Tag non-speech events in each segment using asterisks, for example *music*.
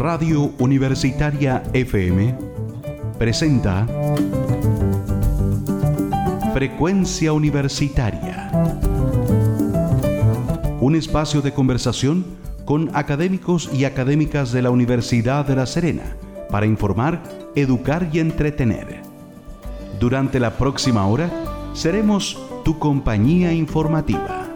Radio Universitaria FM presenta Frecuencia Universitaria. Un espacio de conversación con académicos y académicas de la Universidad de La Serena para informar, educar y entretener. Durante la próxima hora seremos tu compañía informativa.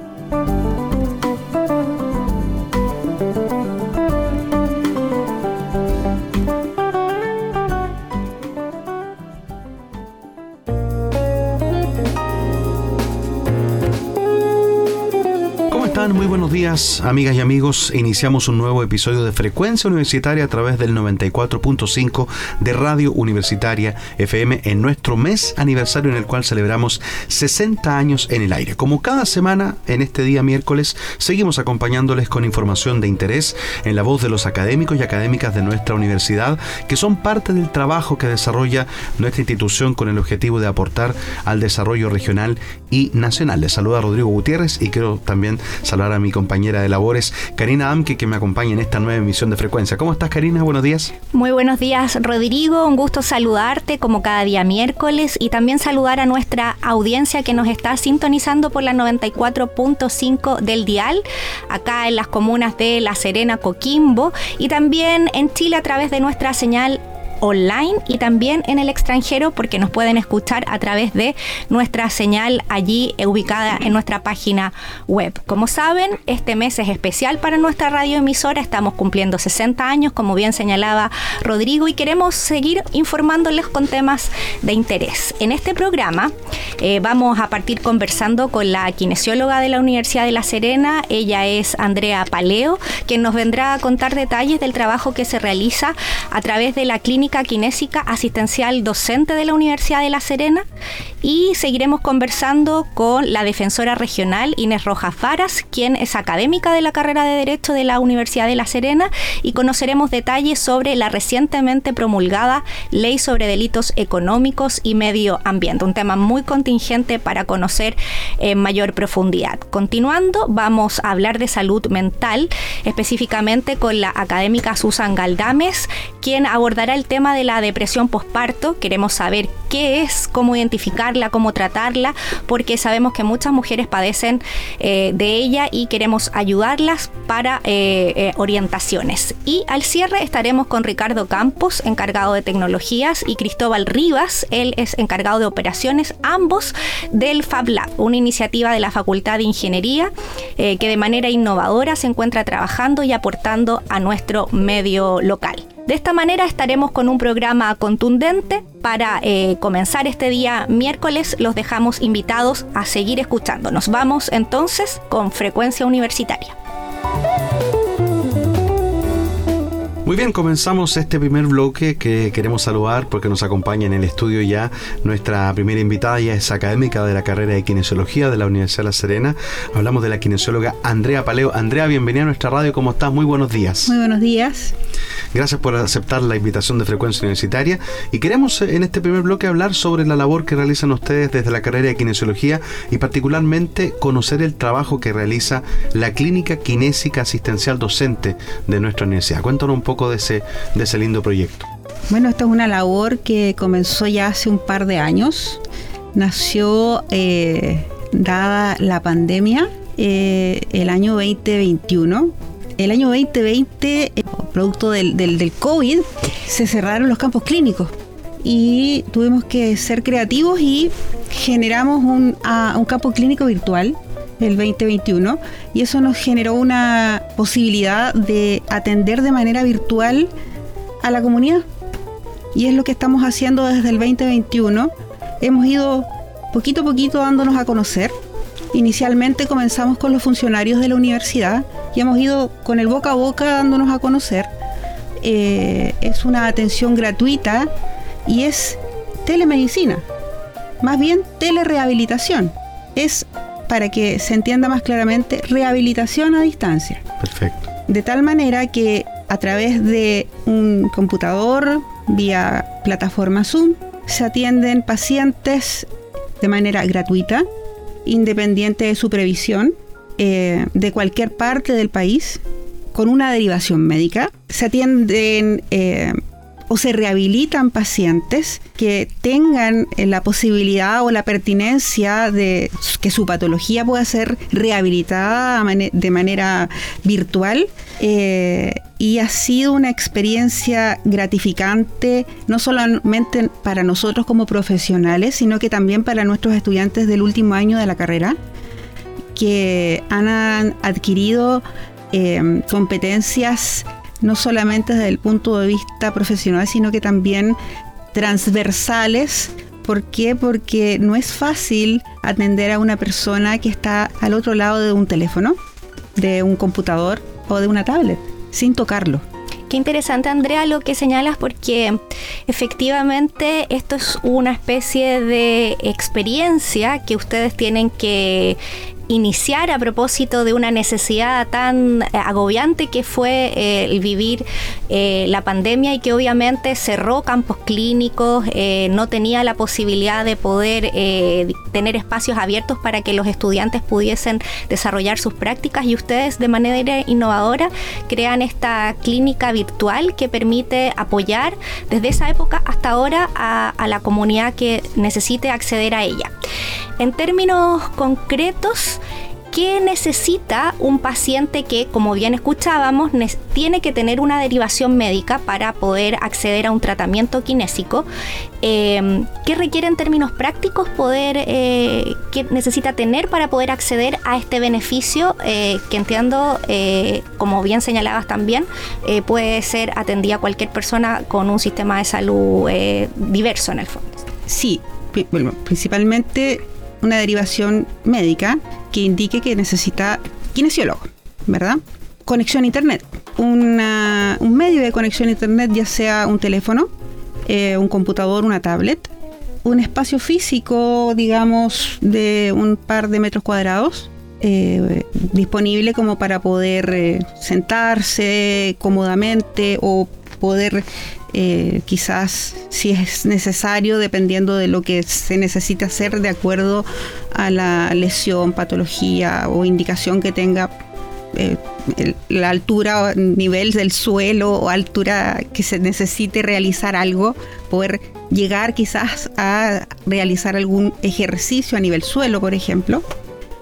Días, amigas y amigos. Iniciamos un nuevo episodio de Frecuencia Universitaria a través del 94.5 de Radio Universitaria FM en nuestro mes aniversario en el cual celebramos 60 años en el aire. Como cada semana, en este día miércoles, seguimos acompañándoles con información de interés en la voz de los académicos y académicas de nuestra universidad, que son parte del trabajo que desarrolla nuestra institución con el objetivo de aportar al desarrollo regional y nacional. Les saluda Rodrigo Gutiérrez y quiero también saludar a mi de labores, Karina Amke, que me acompaña en esta nueva emisión de Frecuencia. ¿Cómo estás, Karina? Buenos días. Muy buenos días, Rodrigo. Un gusto saludarte como cada día miércoles y también saludar a nuestra audiencia que nos está sintonizando por la 94.5 del dial, acá en las comunas de La Serena, Coquimbo y también en Chile a través de nuestra señal online y también en el extranjero porque nos pueden escuchar a través de nuestra señal allí ubicada en nuestra página web. Como saben, este mes es especial para nuestra radioemisora, estamos cumpliendo 60 años, como bien señalaba Rodrigo, y queremos seguir informándoles con temas de interés. En este programa eh, vamos a partir conversando con la kinesióloga de la Universidad de La Serena, ella es Andrea Paleo, quien nos vendrá a contar detalles del trabajo que se realiza a través de la clínica Kinésica Asistencial Docente de la Universidad de La Serena y seguiremos conversando con la defensora regional Inés Rojas Varas, quien es académica de la carrera de Derecho de la Universidad de La Serena y conoceremos detalles sobre la recientemente promulgada Ley sobre Delitos Económicos y Medio Ambiente, un tema muy contingente para conocer en mayor profundidad. Continuando, vamos a hablar de salud mental, específicamente con la académica Susan Galdames, quien abordará el tema de la depresión posparto. Queremos saber qué es, cómo identificarla, cómo tratarla, porque sabemos que muchas mujeres padecen eh, de ella y queremos ayudarlas para eh, eh, orientaciones. Y al cierre estaremos con Ricardo Campos, encargado de tecnologías, y Cristóbal Rivas, él es encargado de operaciones, ambos del Fab Lab, una iniciativa de la Facultad de Ingeniería que de manera innovadora se encuentra trabajando y aportando a nuestro medio local. De esta manera estaremos con un programa contundente. Para eh, comenzar este día miércoles los dejamos invitados a seguir escuchándonos. Vamos entonces con frecuencia universitaria. Muy bien, comenzamos este primer bloque que queremos saludar porque nos acompaña en el estudio ya nuestra primera invitada, ya es académica de la carrera de kinesiología de la Universidad de La Serena. Hablamos de la kinesióloga Andrea Paleo. Andrea, bienvenida a nuestra radio, ¿cómo estás? Muy buenos días. Muy buenos días. Gracias por aceptar la invitación de Frecuencia Universitaria y queremos eh, en este primer bloque hablar sobre la labor que realizan ustedes desde la carrera de kinesiología y particularmente conocer el trabajo que realiza la Clínica Kinésica Asistencial Docente de nuestra universidad. Cuéntanos un poco de ese, de ese lindo proyecto? Bueno, esta es una labor que comenzó ya hace un par de años. Nació eh, dada la pandemia eh, el año 2021. El año 2020, eh, producto del, del, COVID, se cerraron los campos clínicos y tuvimos que ser creativos y generamos un, un campo clínico virtual el 2021 y eso nos generó una posibilidad de atender de manera virtual a la comunidad. Y es lo que estamos haciendo desde el 2021. Hemos ido poquito a poquito dándonos a conocer. Inicialmente comenzamos con los funcionarios de la universidad y hemos ido con el boca a boca dándonos a conocer. Eh, es una atención gratuita y es telemedicina, más bien telerehabilitación. Es para que se entienda más claramente, rehabilitación a distancia. Perfecto. De tal manera que a través de un computador, vía plataforma Zoom, se atienden pacientes de manera gratuita, independiente de supervisión, eh, de cualquier parte del país, con una derivación médica. Se atienden eh, o se rehabilitan pacientes que tengan eh, la posibilidad o la pertinencia de que su patología pueda ser rehabilitada de manera virtual. Eh, y ha sido una experiencia gratificante, no solamente para nosotros como profesionales, sino que también para nuestros estudiantes del último año de la carrera, que han adquirido eh, competencias no solamente desde el punto de vista profesional, sino que también transversales. ¿Por qué? Porque no es fácil atender a una persona que está al otro lado de un teléfono, de un computador o de una tablet, sin tocarlo. Qué interesante, Andrea, lo que señalas, porque efectivamente esto es una especie de experiencia que ustedes tienen que iniciar a propósito de una necesidad tan eh, agobiante que fue eh, el vivir eh, la pandemia y que obviamente cerró campos clínicos, no tenía la posibilidad de poder tener espacios abiertos para que los estudiantes pudiesen desarrollar sus prácticas y ustedes de manera innovadora crean esta clínica virtual que permite apoyar desde esa época hasta ahora a la comunidad que necesite acceder a ella. En términos concretos, ¿qué necesita un paciente que, como bien escuchábamos, tiene que tener una derivación médica para poder acceder a un tratamiento kinésico? Em, ¿Qué requiere en términos prácticos poder, eh, qué necesita tener para poder acceder a este beneficio eh, que entiendo, eh, como bien señalabas también, puede ser atendida cualquier persona con un sistema de salud diverso en el fondo? Sí, bueno, principalmente una derivación médica que indique que necesita kinesiólogo, ¿verdad? Conexión a Internet. un medio de conexión a Internet, ya sea un teléfono, eh, un computador, una tablet, un espacio físico, digamos, de un par de metros cuadrados, eh, disponible como para poder eh, sentarse cómodamente o poder eh, quizás si es necesario, dependiendo de lo que se necesite hacer de acuerdo a la lesión, patología o indicación que tenga eh, la altura o nivel del suelo o altura que se necesite realizar algo, poder llegar quizás a realizar algún ejercicio a nivel suelo, por ejemplo.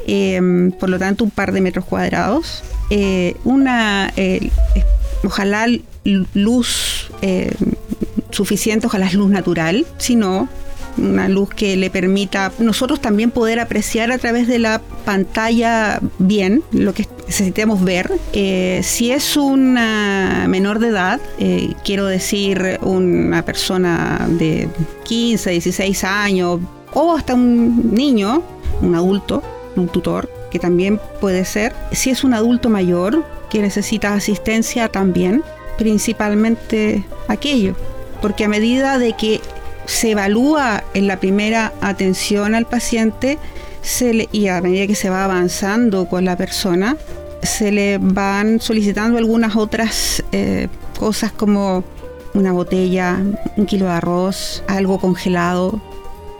Em, por lo tanto, un par de metros cuadrados. Eh, una, ojalá luz eh, suficiente, ojalá es luz natural, sino una luz que le permita nosotros también poder apreciar a través de la pantalla bien lo que necesitemos ver. Eh, si es una menor de edad, eh, quiero decir una persona de 15, 16 años o hasta un niño, un adulto, un tutor, que también puede ser. Si es un adulto mayor que necesita asistencia también, principalmente aquello, porque a medida de que se evalúa en la primera atención al paciente se y a medida que se va avanzando con la persona, se le van solicitando algunas otras eh, cosas como una botella, un kilo de arroz, algo congelado,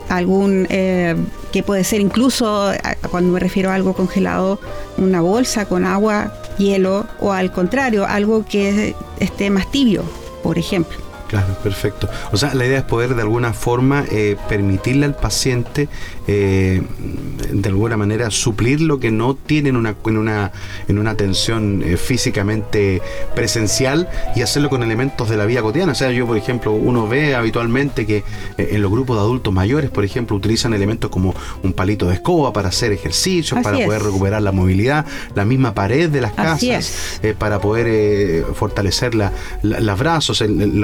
algún eh, que puede ser incluso, cuando me refiero a algo congelado, una bolsa con agua hielo o al contrario, algo que esté más tibio, por ejemplo. Claro, perfecto. O sea, la idea es poder de alguna forma eh, permitirle al paciente eh, de alguna manera suplir lo que no tiene en una, en una, en una atención eh, físicamente presencial y hacerlo con elementos de la vida cotidiana. O sea, yo, por ejemplo, uno ve habitualmente que eh, en los grupos de adultos mayores, por ejemplo, utilizan elementos como un palito de escoba para hacer ejercicios, para poder recuperar la movilidad, la misma pared de las casas, para poder fortalecer la, los brazos, el,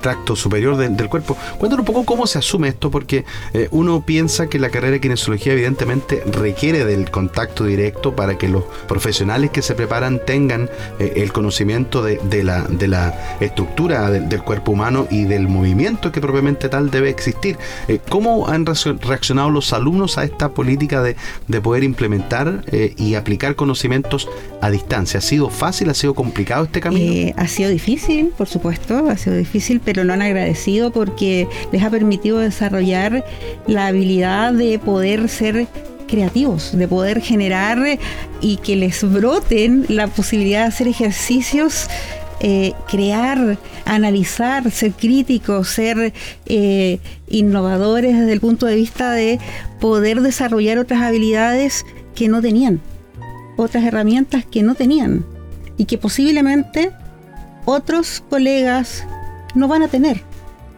tracto superior del cuerpo. Cuéntanos un poco cómo se asume esto, porque uno piensa que la carrera de kinesiología evidentemente requiere del contacto directo para que los profesionales que se preparan tengan eh, el conocimiento de, la, de la estructura del cuerpo humano y del movimiento que propiamente tal debe existir. Eh, ¿Cómo han reaccionado los alumnos a esta política de, poder implementar eh, y aplicar conocimientos a distancia? ¿Ha sido fácil? ¿Ha sido complicado este camino? ha sido difícil, por supuesto, ha sido difícil, pero lo han agradecido porque les ha permitido desarrollar la habilidad de poder ser creativos, de poder generar y que les broten la posibilidad de hacer ejercicios eh, crear, analizar, ser críticos, ser eh, innovadores desde el punto de vista de poder desarrollar otras habilidades que no tenían, otras herramientas que no tenían y que posiblemente otros colegas no van a tener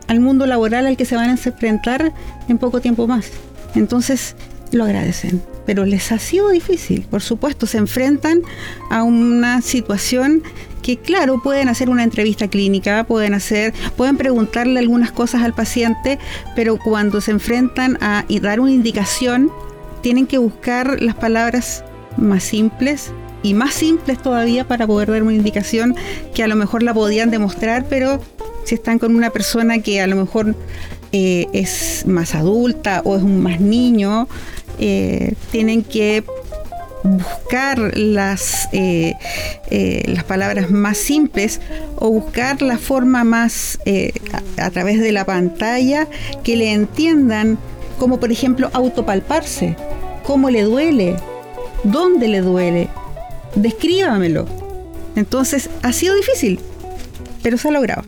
al mundo laboral al que se van a enfrentar en poco tiempo más. Entonces lo agradecen, pero les ha sido difícil, por supuesto, se enfrentan a una situación que claro, pueden hacer una entrevista clínica, pueden hacer, pueden preguntarle algunas cosas al paciente, pero cuando se enfrentan a dar una indicación, tienen que buscar las palabras más simples y más simples todavía para poder dar una indicación que a lo mejor la podían demostrar, pero si están con una persona que a lo mejor eh, es más adulta o es un más niño, eh, tienen que buscar las, eh, las palabras más simples o buscar la forma más eh, a, través de la pantalla que le entiendan, como por ejemplo autopalparse, cómo le duele, dónde le duele, descríbamelo. Entonces ha sido difícil, pero se ha logrado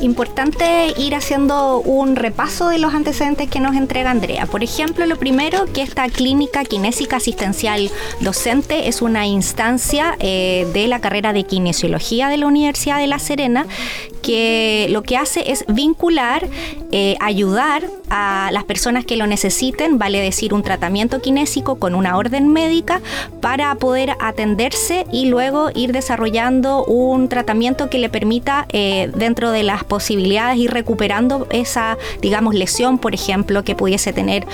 importante ir haciendo un repaso de los antecedentes que nos entrega Andrea. Por ejemplo, lo primero, que esta clínica kinésica asistencial docente es una instancia eh, de la carrera de kinesiología de la Universidad de La Serena que lo que hace es vincular, eh, ayudar a las personas que lo necesiten, vale decir un tratamiento kinésico con una orden médica para poder atenderse y luego ir desarrollando un tratamiento que le permita eh, dentro de las posibilidades ir recuperando esa, digamos, lesión, por ejemplo, que pudiese tener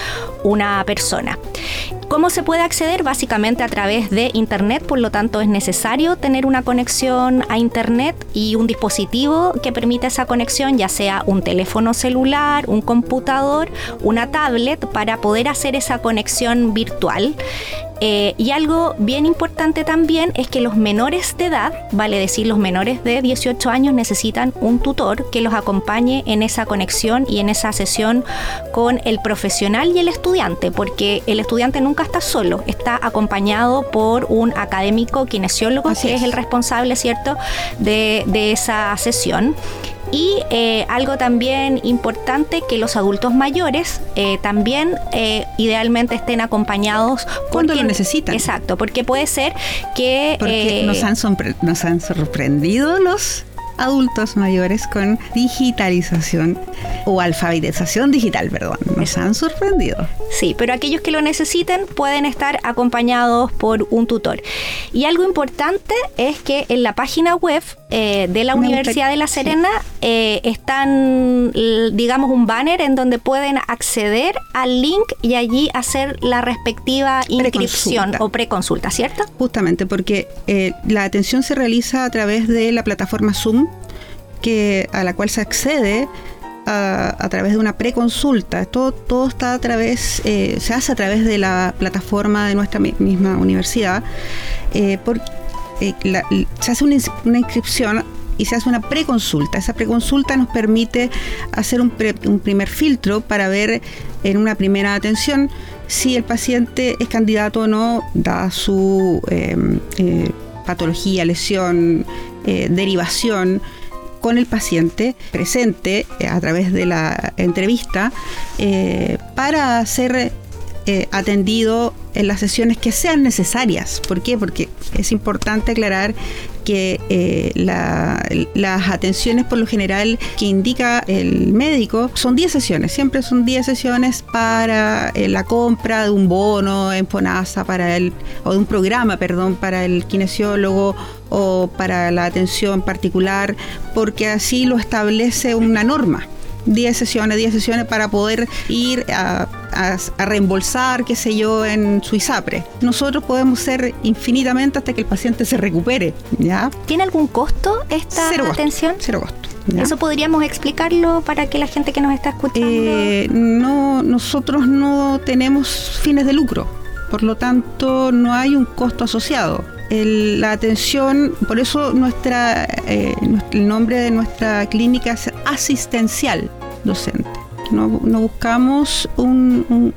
una persona. ¿Cómo se puede acceder? Básicamente a través de Internet, por lo tanto es necesario tener una conexión a Internet y un dispositivo que permita esa conexión, ya sea un teléfono celular, un computador, una tablet, para poder hacer esa conexión virtual. Eh, y algo bien importante también es que los menores de edad, vale decir los menores de 18 años, necesitan un tutor que los acompañe en esa conexión y en esa sesión con el profesional y el estudiante, porque el estudiante nunca está solo, está acompañado por un académico kinesiólogo que es. el responsable, ¿cierto?, de, de esa sesión. Y eh, algo también importante, que los adultos mayores eh, también eh, idealmente estén acompañados. Cuando lo necesitan. Exacto, porque puede ser que... Porque nos, han nos han sorprendido los adultos mayores con digitalización o alfabetización digital, perdón. Nos han sorprendido. Sí, pero aquellos que lo necesiten pueden estar acompañados por un tutor. Y algo importante es que en la página web eh, de la Universidad de La Serena eh, están, digamos, un banner en donde pueden acceder al link y allí hacer la respectiva inscripción o preconsulta, ¿cierto? Justamente, porque eh, la atención se realiza a través de la plataforma Zoom, que, a la cual se accede a, través de una preconsulta. Todo, todo está a través, se hace a través de la plataforma de nuestra misma universidad. porque eh, se hace una, inscripción y se hace una preconsulta. Esa preconsulta nos permite hacer un, primer filtro para ver en una primera atención si el paciente es candidato o no, da su em, eh, patología, lesión, eh, derivación con el paciente presente a través de la entrevista para ser atendido en las sesiones que sean necesarias. ¿Por qué? Porque es importante aclarar que eh, las atenciones por lo general que indica el médico son 10 sesiones, siempre son 10 sesiones para eh, la compra de un bono en FONASA para el, o de un programa, perdón, para el kinesiólogo o para la atención particular, porque así lo establece una norma. 10 sesiones, 10 sesiones para poder ir a, reembolsar, qué sé yo, en su ISAPRE. Nosotros podemos ser infinitamente hasta que el paciente se recupere, ¿ya? ¿Tiene algún costo esta atención? cero costo. ¿Eso podríamos explicarlo para que la gente que nos está escuchando? Eh, no, nosotros no tenemos fines de lucro, por lo tanto no hay un costo asociado la atención, por eso nuestra, eh, el nombre de nuestra clínica es asistencial docente. No, buscamos un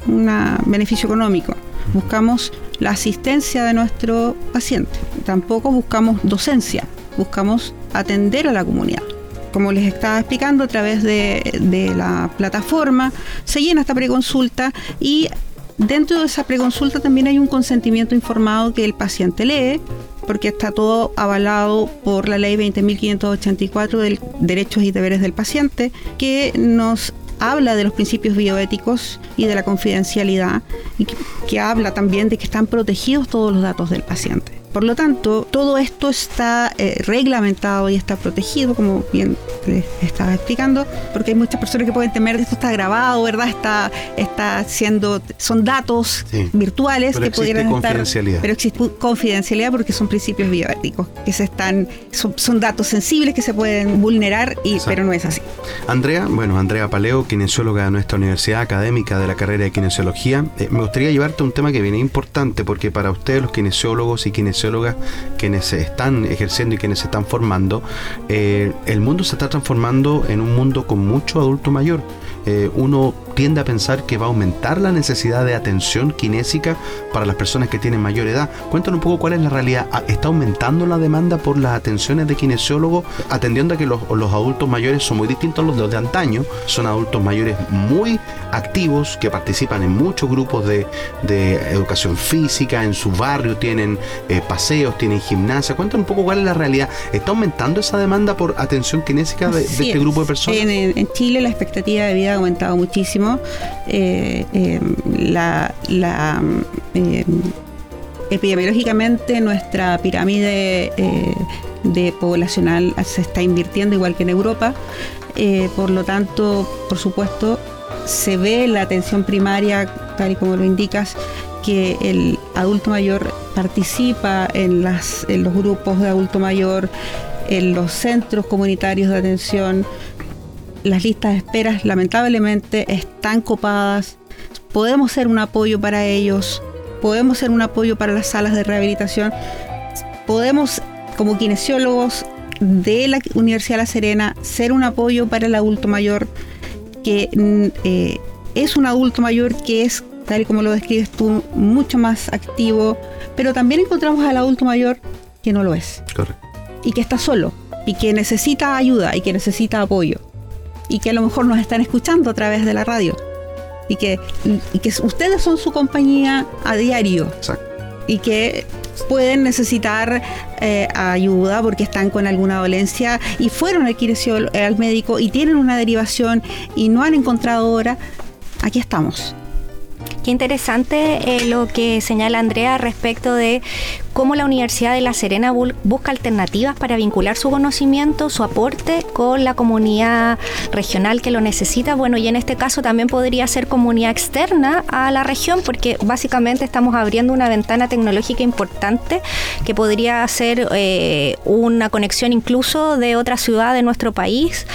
beneficio económico, buscamos la asistencia de nuestro paciente. Tampoco buscamos docencia, buscamos atender a la comunidad. Como les estaba explicando, a través de, de la plataforma se llena esta preconsulta y dentro de esa preconsulta también hay un consentimiento informado que el paciente lee porque está todo avalado por la ley 20.584 de derechos y deberes del paciente, que nos habla de los principios bioéticos y de la confidencialidad, y que habla también de que están protegidos todos los datos del paciente. Por lo tanto, todo esto está eh, reglamentado y está protegido, como bien les estaba explicando, porque hay muchas personas que pueden temer que esto está grabado, ¿verdad? Está, está siendo, son datos virtuales que pudieran confidencialidad. Pero existe confidencialidad porque son principios bioéticos, que se están, son, datos sensibles que se pueden vulnerar, y, pero no es así. Andrea, bueno, Andrea Paleo, kinesióloga de nuestra universidad académica de la carrera de kinesiología, eh, me gustaría llevarte a un tema que viene importante, porque para ustedes los kinesiólogos y kinesiólogos quienes se están ejerciendo y quienes se están formando, eh, el mundo se está transformando en un mundo con mucho adulto mayor. Eh, uno tiende a pensar que va a aumentar la necesidad de atención kinésica para las personas que tienen mayor edad. Cuéntanos un poco cuál es la realidad. Ah, ¿Está aumentando la demanda por las atenciones de kinesiólogos, atendiendo a que los, adultos mayores son muy distintos a los de antaño? Son adultos mayores muy activos que participan en muchos grupos de, educación física, en su barrio tienen eh, paseos, tienen gimnasia. Cuéntanos un poco cuál es la realidad. ¿Está aumentando esa demanda por atención kinésica de, este grupo de personas? en Chile la expectativa de vida ha aumentado muchísimo. Eh, eh, eh, epidemiológicamente nuestra pirámide de poblacional se está invirtiendo igual que en Europa. por lo tanto, por supuesto, se ve la atención primaria, tal y como lo indicas, que el adulto mayor participa en los grupos de adulto mayor, en los centros comunitarios de atención, las listas de esperas lamentablemente están copadas. Podemos ser un apoyo para ellos, podemos ser un apoyo para las salas de rehabilitación, podemos como kinesiólogos de la Universidad de La Serena ser un apoyo para el adulto mayor que mm, eh, es un adulto mayor que es, tal y como lo describes tú, mucho más activo, pero también encontramos al adulto mayor que no lo es. Correcto. Y que está solo, y que necesita ayuda, y que necesita apoyo y que a lo mejor nos están escuchando a través de la radio. Y que, que ustedes son su compañía a diario. Y que pueden necesitar eh, ayuda porque están con alguna dolencia y fueron al al médico y tienen una derivación y no han encontrado ahora, aquí estamos. Qué interesante eh, lo que señala Andrea respecto de cómo la Universidad de La Serena busca alternativas para vincular su conocimiento, su aporte con la comunidad regional que lo necesita. Bueno, y en este caso también podría ser comunidad externa a la región, porque básicamente estamos abriendo una ventana tecnológica importante que podría ser eh, una conexión incluso de otra ciudad de nuestro país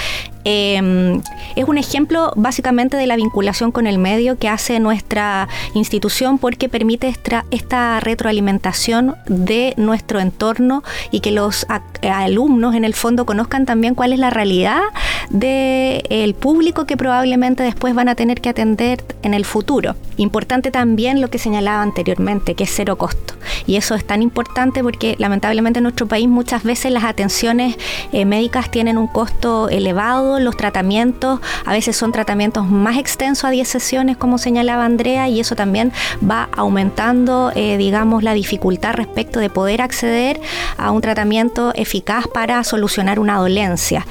Em, es un ejemplo básicamente de la vinculación con el medio que hace nuestra institución porque permite esta, retroalimentación de nuestro entorno y que los alumnos en el fondo conozcan también cuál es la realidad del público que probablemente después van a tener que atender en el futuro. Importante también lo que señalaba anteriormente, que es cero costo. Y eso es tan importante porque lamentablemente en nuestro país muchas veces las atenciones eh, médicas tienen un costo elevado los tratamientos, a veces son tratamientos más extensos a 10 sesiones, como señalaba Andrea, y eso también va aumentando, eh, digamos, la dificultad respecto de poder acceder a un tratamiento eficaz para solucionar una dolencia.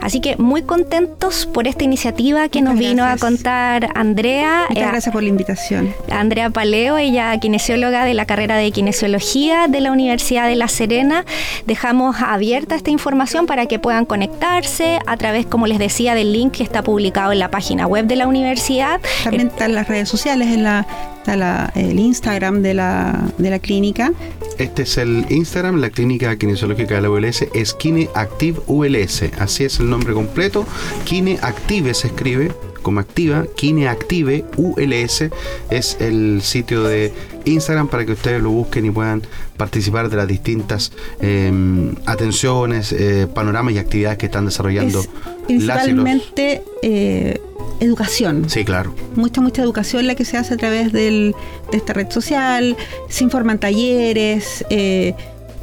Así que muy contentos por esta iniciativa que nos vino a contar Andrea. Muchas eh, gracias por la invitación. Andrea Paleo, ella kinesióloga de la carrera de kinesiología de la Universidad de La Serena. Dejamos abierta esta información para que puedan conectarse a través como les decía, del link que está publicado en la página web de la universidad. También están las redes sociales, en la, está el Instagram de la, de la clínica. Este es el Instagram, la clínica kinesiológica de la ULS, es Kine Active ULS, así es el nombre completo. Kine Active se escribe como activa, Kine Active ULS es el sitio de Instagram para que ustedes lo busquen y puedan participar de las distintas em, atenciones, eh, panoramas y actividades que están desarrollando. principalmente eh, educación. Sí, claro. Mucha, mucha educación la que se hace a través del, de esta red social, se informan talleres. Eh,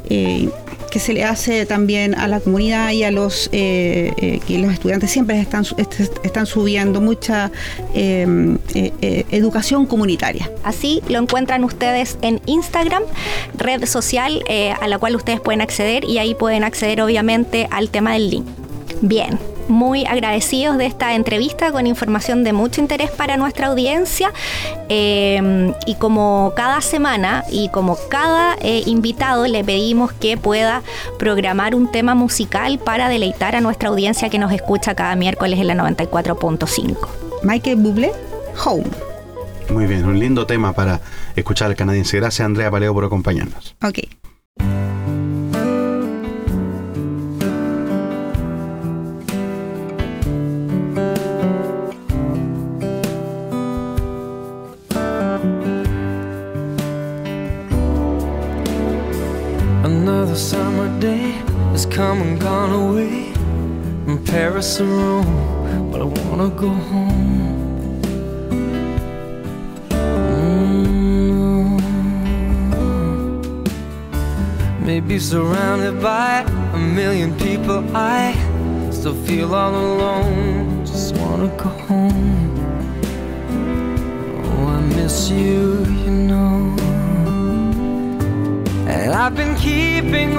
eh, que se le hace también a la comunidad y a los eh, eh, que los estudiantes siempre están, están subiendo mucha educación comunitaria. Así lo encuentran ustedes en Instagram, red social a la cual ustedes pueden acceder y ahí pueden acceder obviamente al tema del link. Bien, muy agradecidos de esta entrevista con información de mucho interés para nuestra audiencia. Eh, y como cada semana y como cada eh, invitado, le pedimos que pueda programar un tema musical para deleitar a nuestra audiencia que nos escucha cada miércoles en la 94.5. Michael Bublé, Home. Muy bien, un lindo tema para escuchar al canadiense. Gracias, Andrea Paleo, por acompañarnos. Ok. Come and gone away from Paris or Rome, but I wanna go home. Mm. Maybe surrounded by a million people, I still feel all alone. Just wanna go home. Oh, I miss you, you know. And I've been keeping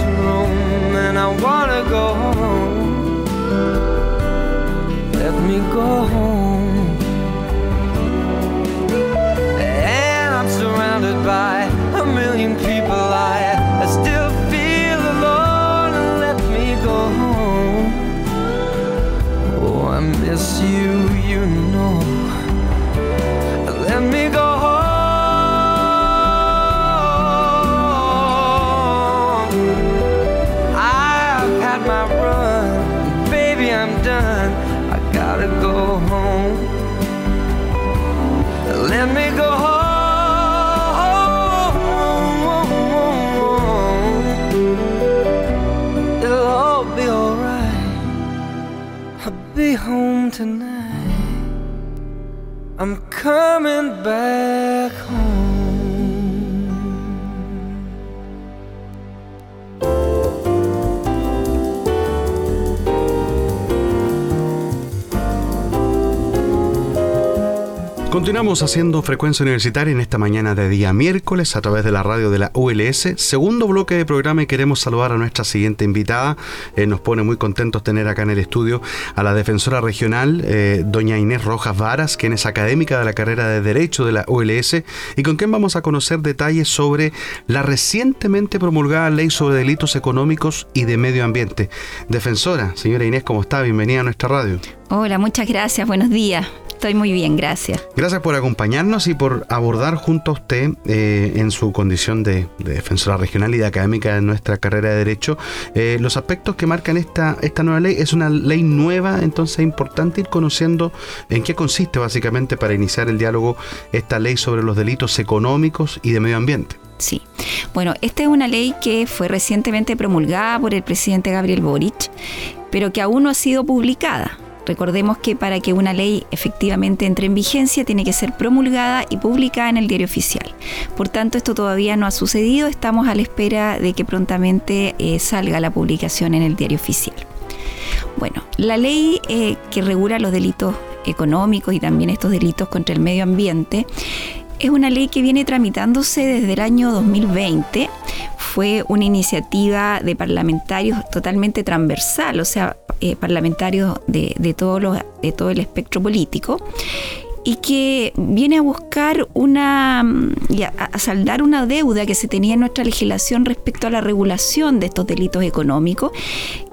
Or Rome, and I wanna go home. Let me go home. And I'm surrounded by a million people. I, I still feel alone. Let me go home. Oh, I miss you, you know. Gotta go home. Let me go home. It'll all be alright. I'll be home tonight. I'm coming back home. Continuamos haciendo frecuencia universitaria en esta mañana de día miércoles a través de la radio de la ULS. Segundo bloque de programa y queremos saludar a nuestra siguiente invitada. Eh, nos pone muy contentos tener acá en el estudio a la defensora regional, eh, doña Inés Rojas Varas, quien es académica de la carrera de Derecho de la ULS y con quien vamos a conocer detalles sobre la recientemente promulgada ley sobre delitos económicos y de medio ambiente. Defensora, señora Inés, ¿cómo está? Bienvenida a nuestra radio. Hola, muchas gracias, buenos días. Estoy muy bien, gracias. Gracias por acompañarnos y por abordar junto a usted eh, en su condición de, defensora regional y de académica de nuestra carrera de Derecho eh, los aspectos que marcan esta, esta nueva ley. Es una ley nueva, entonces es importante ir conociendo en qué consiste básicamente para iniciar el diálogo esta ley sobre los delitos económicos y de medio ambiente. Sí. Bueno, esta es una ley que fue recientemente promulgada por el presidente Gabriel Boric, pero que aún no ha sido publicada. Recordemos que para que una ley efectivamente entre en vigencia tiene que ser promulgada y publicada en el diario oficial. Por tanto, esto todavía no ha sucedido, estamos a la espera de que prontamente eh, salga la publicación en el diario oficial. Bueno, la ley eh, que regula los delitos económicos y también estos delitos contra el medio ambiente es una ley que viene tramitándose desde el año 2020. Fue una iniciativa de parlamentarios totalmente transversal, o sea, eh, parlamentarios de, de, todo el espectro político y que viene a buscar una y a, saldar una deuda que se tenía en nuestra legislación respecto a la regulación de estos delitos económicos,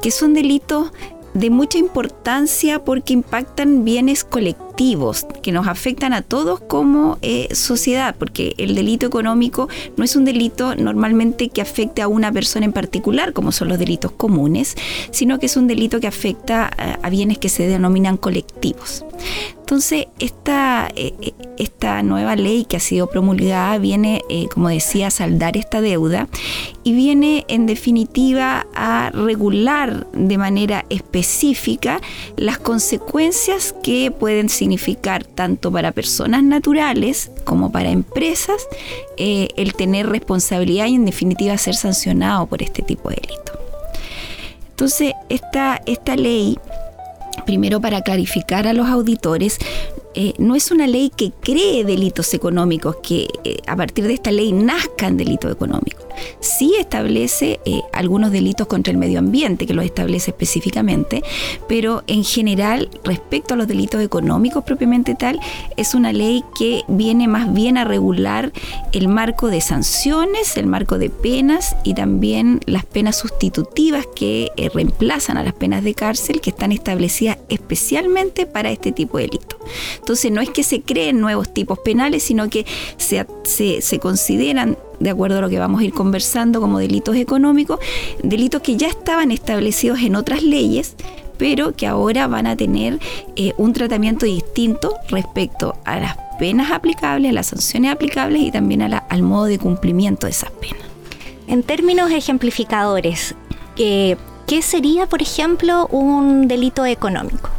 que son delitos de mucha importancia porque impactan bienes colectivos que nos afectan a todos como eh, sociedad, porque el delito económico no es un delito normalmente que afecte a una persona en particular, como son los delitos comunes, sino que es un delito que afecta a bienes que se denominan colectivos. Entonces, esta, eh, eh, esta nueva ley que ha sido promulgada viene, eh, como decía, a saldar esta deuda y viene, en definitiva, a regular de manera específica las consecuencias que pueden significar tanto para personas naturales como para empresas el tener responsabilidad y, en definitiva, ser sancionado por este tipo de delito. Entonces, esta, esta ley primero para clarificar a los auditores, eh, no es una ley que cree delitos económicos, que eh, a partir de esta ley nazcan delitos económicos. Sí establece eh, algunos delitos contra el medio ambiente, que los establece específicamente, pero en general, respecto a los delitos económicos propiamente tal, es una ley que viene más bien a regular el marco de sanciones, el marco de penas y también las penas sustitutivas que reemplazan a las penas de cárcel que están establecidas especialmente para este tipo de delitos. Entonces no es que se creen nuevos tipos penales, sino que se, se, consideran de acuerdo a lo que vamos a ir conversando como delitos económicos, delitos que ya estaban establecidos en otras leyes, pero que ahora van a tener eh, un tratamiento distinto respecto a las penas aplicables, a las sanciones aplicables y también al modo de cumplimiento de esas penas. En términos ejemplificadores, eh, ¿qué sería, por ejemplo, un delito económico?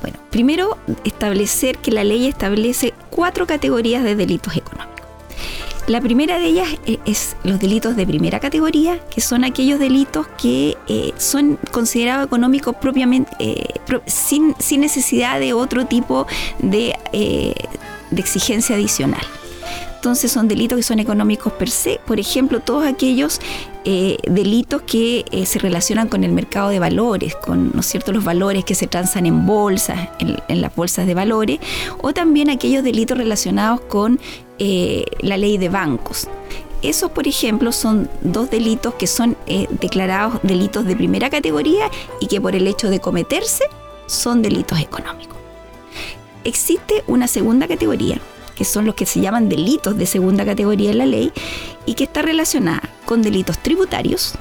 Bueno, primero establecer que la ley establece cuatro categorías de delitos económicos. La primera de ellas e, es los delitos de primera categoría, que son aquellos delitos que eh, son considerados económicos propiamente, eh, sin, necesidad de otro tipo de, eh, de exigencia adicional entonces son delitos que son económicos per se. Por ejemplo, todos aquellos eh, delitos que eh, se relacionan con el mercado de valores, con ¿no los valores que se transan en bolsas, en, las bolsas de valores, o también aquellos delitos relacionados con eh, la ley de bancos. Esos, por ejemplo, son dos delitos que son declarados delitos de primera categoría y que por el hecho de cometerse son delitos económicos. Existe una segunda categoría que son los que se llaman delitos de segunda categoría en la ley, y que está relacionada con delitos tributarios,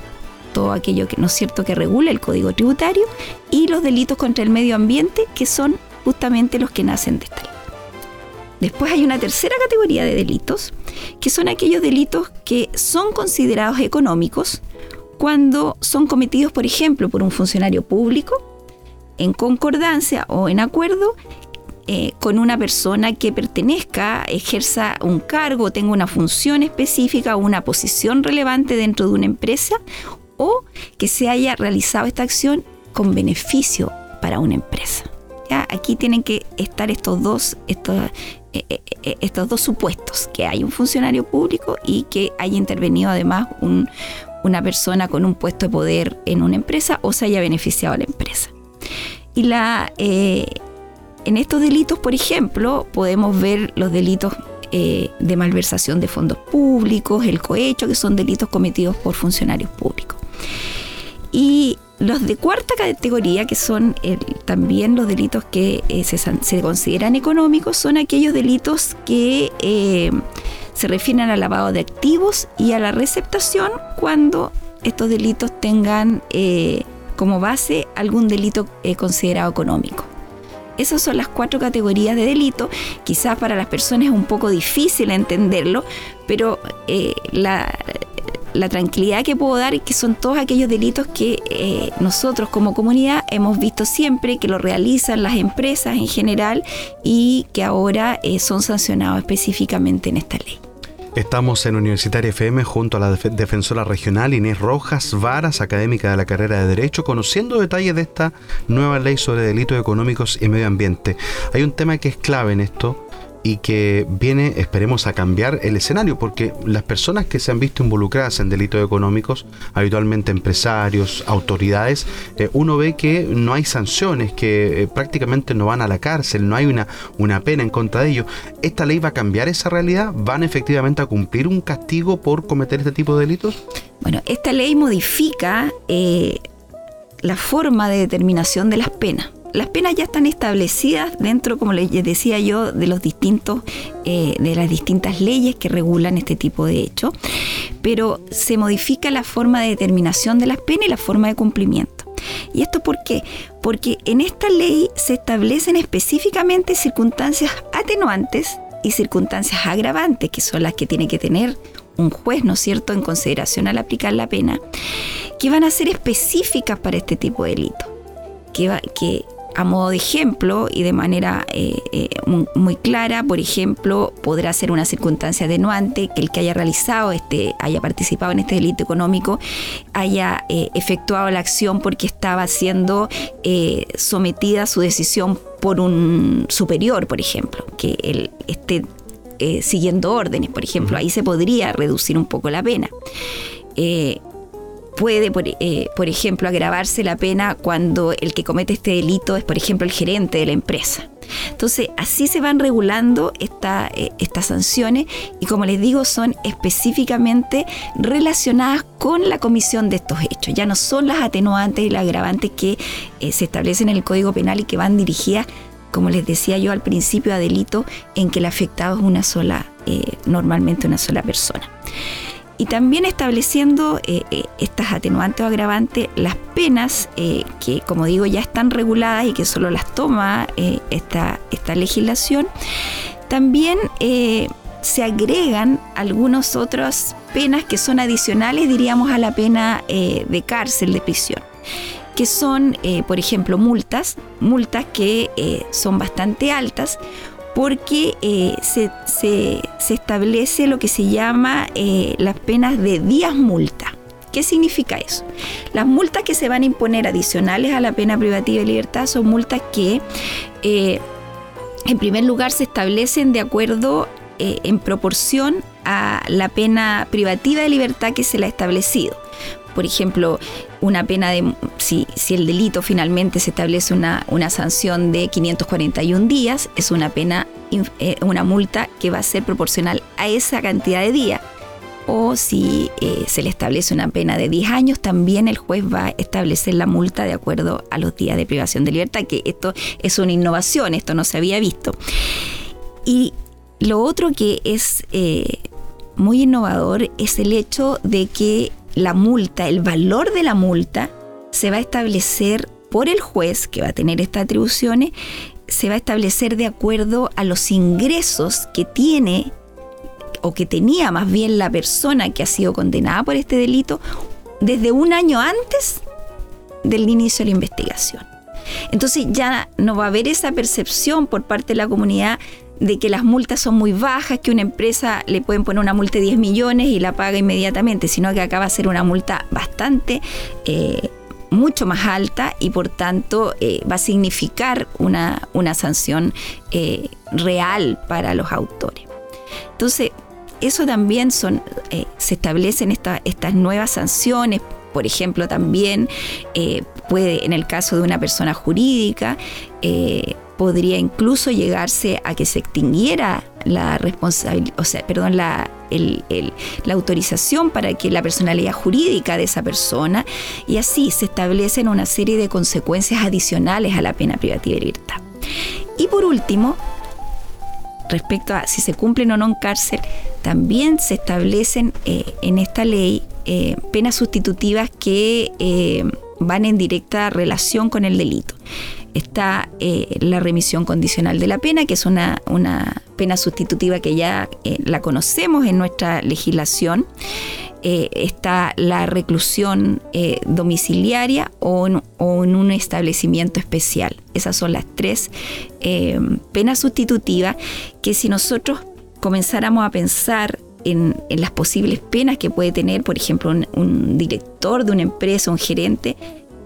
todo aquello que no es cierto que regula el código tributario, y los delitos contra el medio ambiente, que son justamente los que nacen de esta ley. Después hay una tercera categoría de delitos, que son aquellos delitos que son considerados económicos cuando son cometidos, por ejemplo, por un funcionario público, en concordancia o en acuerdo eh, con una persona que pertenezca, ejerza un cargo, tenga una función específica o una posición relevante dentro de una empresa o que se haya realizado esta acción con beneficio para una empresa. ¿Ya? Aquí tienen que estar estos dos, eh, eh, estos dos supuestos, que hay un funcionario público y que haya intervenido además un- una persona con un puesto de poder en una empresa o se haya beneficiado a la empresa. Y la, en estos delitos, por ejemplo, podemos ver los delitos eh, de malversación de fondos públicos, el cohecho, que son delitos cometidos por funcionarios públicos. Y los de cuarta categoría, que son también los delitos que eh, se, consideran económicos, son aquellos delitos que eh, se refieren al lavado de activos y a la receptación cuando estos delitos tengan como base algún delito considerado económico. Esas son las cuatro categorías de delito. Quizás para las personas es un poco difícil entenderlo, pero eh, la, tranquilidad que puedo dar es que son todos aquellos delitos que eh, nosotros como comunidad hemos visto siempre, que lo realizan las empresas en general y que ahora eh, son sancionados específicamente en esta ley. Estamos en Universitaria FM junto a la def- defensora regional Inés Rojas Varas, académica de la carrera de Derecho, conociendo detalles de esta nueva ley sobre delitos económicos y medio ambiente. Hay un tema que es clave en esto y que viene, esperemos, a cambiar el escenario, porque las personas que se han visto involucradas en delitos económicos, habitualmente empresarios, autoridades, eh, uno ve que no hay sanciones, que eh, prácticamente no van a la cárcel, no hay una, una pena en contra de ellos. ¿Esta ley va a cambiar esa realidad? ¿Van efectivamente a cumplir un castigo por cometer este tipo de delitos? Bueno, esta ley modifica eh, la forma de determinación de las penas. Las penas ya están establecidas dentro, como les decía yo, de los distintos, eh, de las distintas leyes que regulan este tipo de hecho, pero se modifica la forma de determinación de las penas y la forma de cumplimiento. ¿Y esto por qué? Porque en esta ley se establecen específicamente circunstancias atenuantes y circunstancias agravantes, que son las que tiene que tener un juez, ¿no es cierto?, en consideración al aplicar la pena, que van a ser específicas para este tipo de delito. Que, va- que a modo de ejemplo y de manera eh, eh, muy, clara, por ejemplo, podrá ser una circunstancia atenuante que el que haya realizado este, haya participado en este delito económico, haya eh, efectuado la acción porque estaba siendo sometida a su decisión por un superior, por ejemplo, que él esté siguiendo órdenes, por ejemplo, ahí se podría reducir un poco la pena. Eh, puede, por, eh, por ejemplo, agravarse la pena cuando el que comete este delito es, por ejemplo, el gerente de la empresa. Entonces, así se van regulando eh, estas sanciones y, como les digo, son específicamente relacionadas con la comisión de estos hechos. Ya no son las atenuantes y las agravantes que eh, se establecen en el Código Penal y que van dirigidas, como les decía yo al principio, a delitos en que el afectado es una sola, eh, normalmente una sola persona y también estableciendo eh, eh, estas atenuantes o agravantes, las penas eh, que, como digo, ya están reguladas y que solo las toma esta, esta legislación, también se agregan algunas otras penas que son adicionales, diríamos, a la pena de cárcel, de prisión que son, por ejemplo, multas, multas que son bastante altas, porque eh, se, establece lo que se llama eh, las penas de días multa. ¿Qué significa eso? Las multas que se van a imponer adicionales a la pena privativa de libertad son multas que, eh, en primer lugar, se establecen de acuerdo en proporción a la pena privativa de libertad que se le ha establecido. Por ejemplo, una pena de, si, si el delito finalmente se establece una, una sanción de 541 días, es una pena, eh, una multa que va a ser proporcional a esa cantidad de días. O si eh, se le establece una pena de 10 años, también el juez va a establecer la multa de acuerdo a los días de privación de libertad, que esto es una innovación, esto no se había visto. Y lo otro que es eh, muy innovador es el hecho de que la multa, el valor de la multa, se va a establecer por el juez que va a tener estas atribuciones, se va a establecer de acuerdo a los ingresos que tiene o que tenía más bien la persona que ha sido condenada por este delito desde un año antes del inicio de la investigación. Entonces ya no va a haber esa percepción por parte de la comunidad de que las multas son muy bajas, que una empresa le pueden poner una multa de 10 millones y la paga inmediatamente, sino que acá va a ser una multa bastante eh, mucho más alta y por tanto eh, va a significar una, una sanción eh, real para los autores. Entonces, eso también son, se establecen estas nuevas sanciones. Por ejemplo, también puede, en el caso de una persona jurídica, podría incluso llegarse a que se extinguiera la responsabilidad, o sea, perdón, la, autorización para que la personalidad jurídica de esa persona y así se establecen una serie de consecuencias adicionales a la pena privativa de libertad. Y por último, respecto a si se cumplen o no en cárcel, también se establecen eh, en esta ley eh, penas sustitutivas que eh, van en directa relación con el delito está eh, la remisión condicional de la pena, que es una, pena sustitutiva que ya eh, la conocemos en nuestra legislación. Eh, está la reclusión domiciliaria o en, un establecimiento especial. Esas son las tres penas sustitutivas que si nosotros comenzáramos a pensar en, las posibles penas que puede tener, por ejemplo, un director de una empresa, un gerente,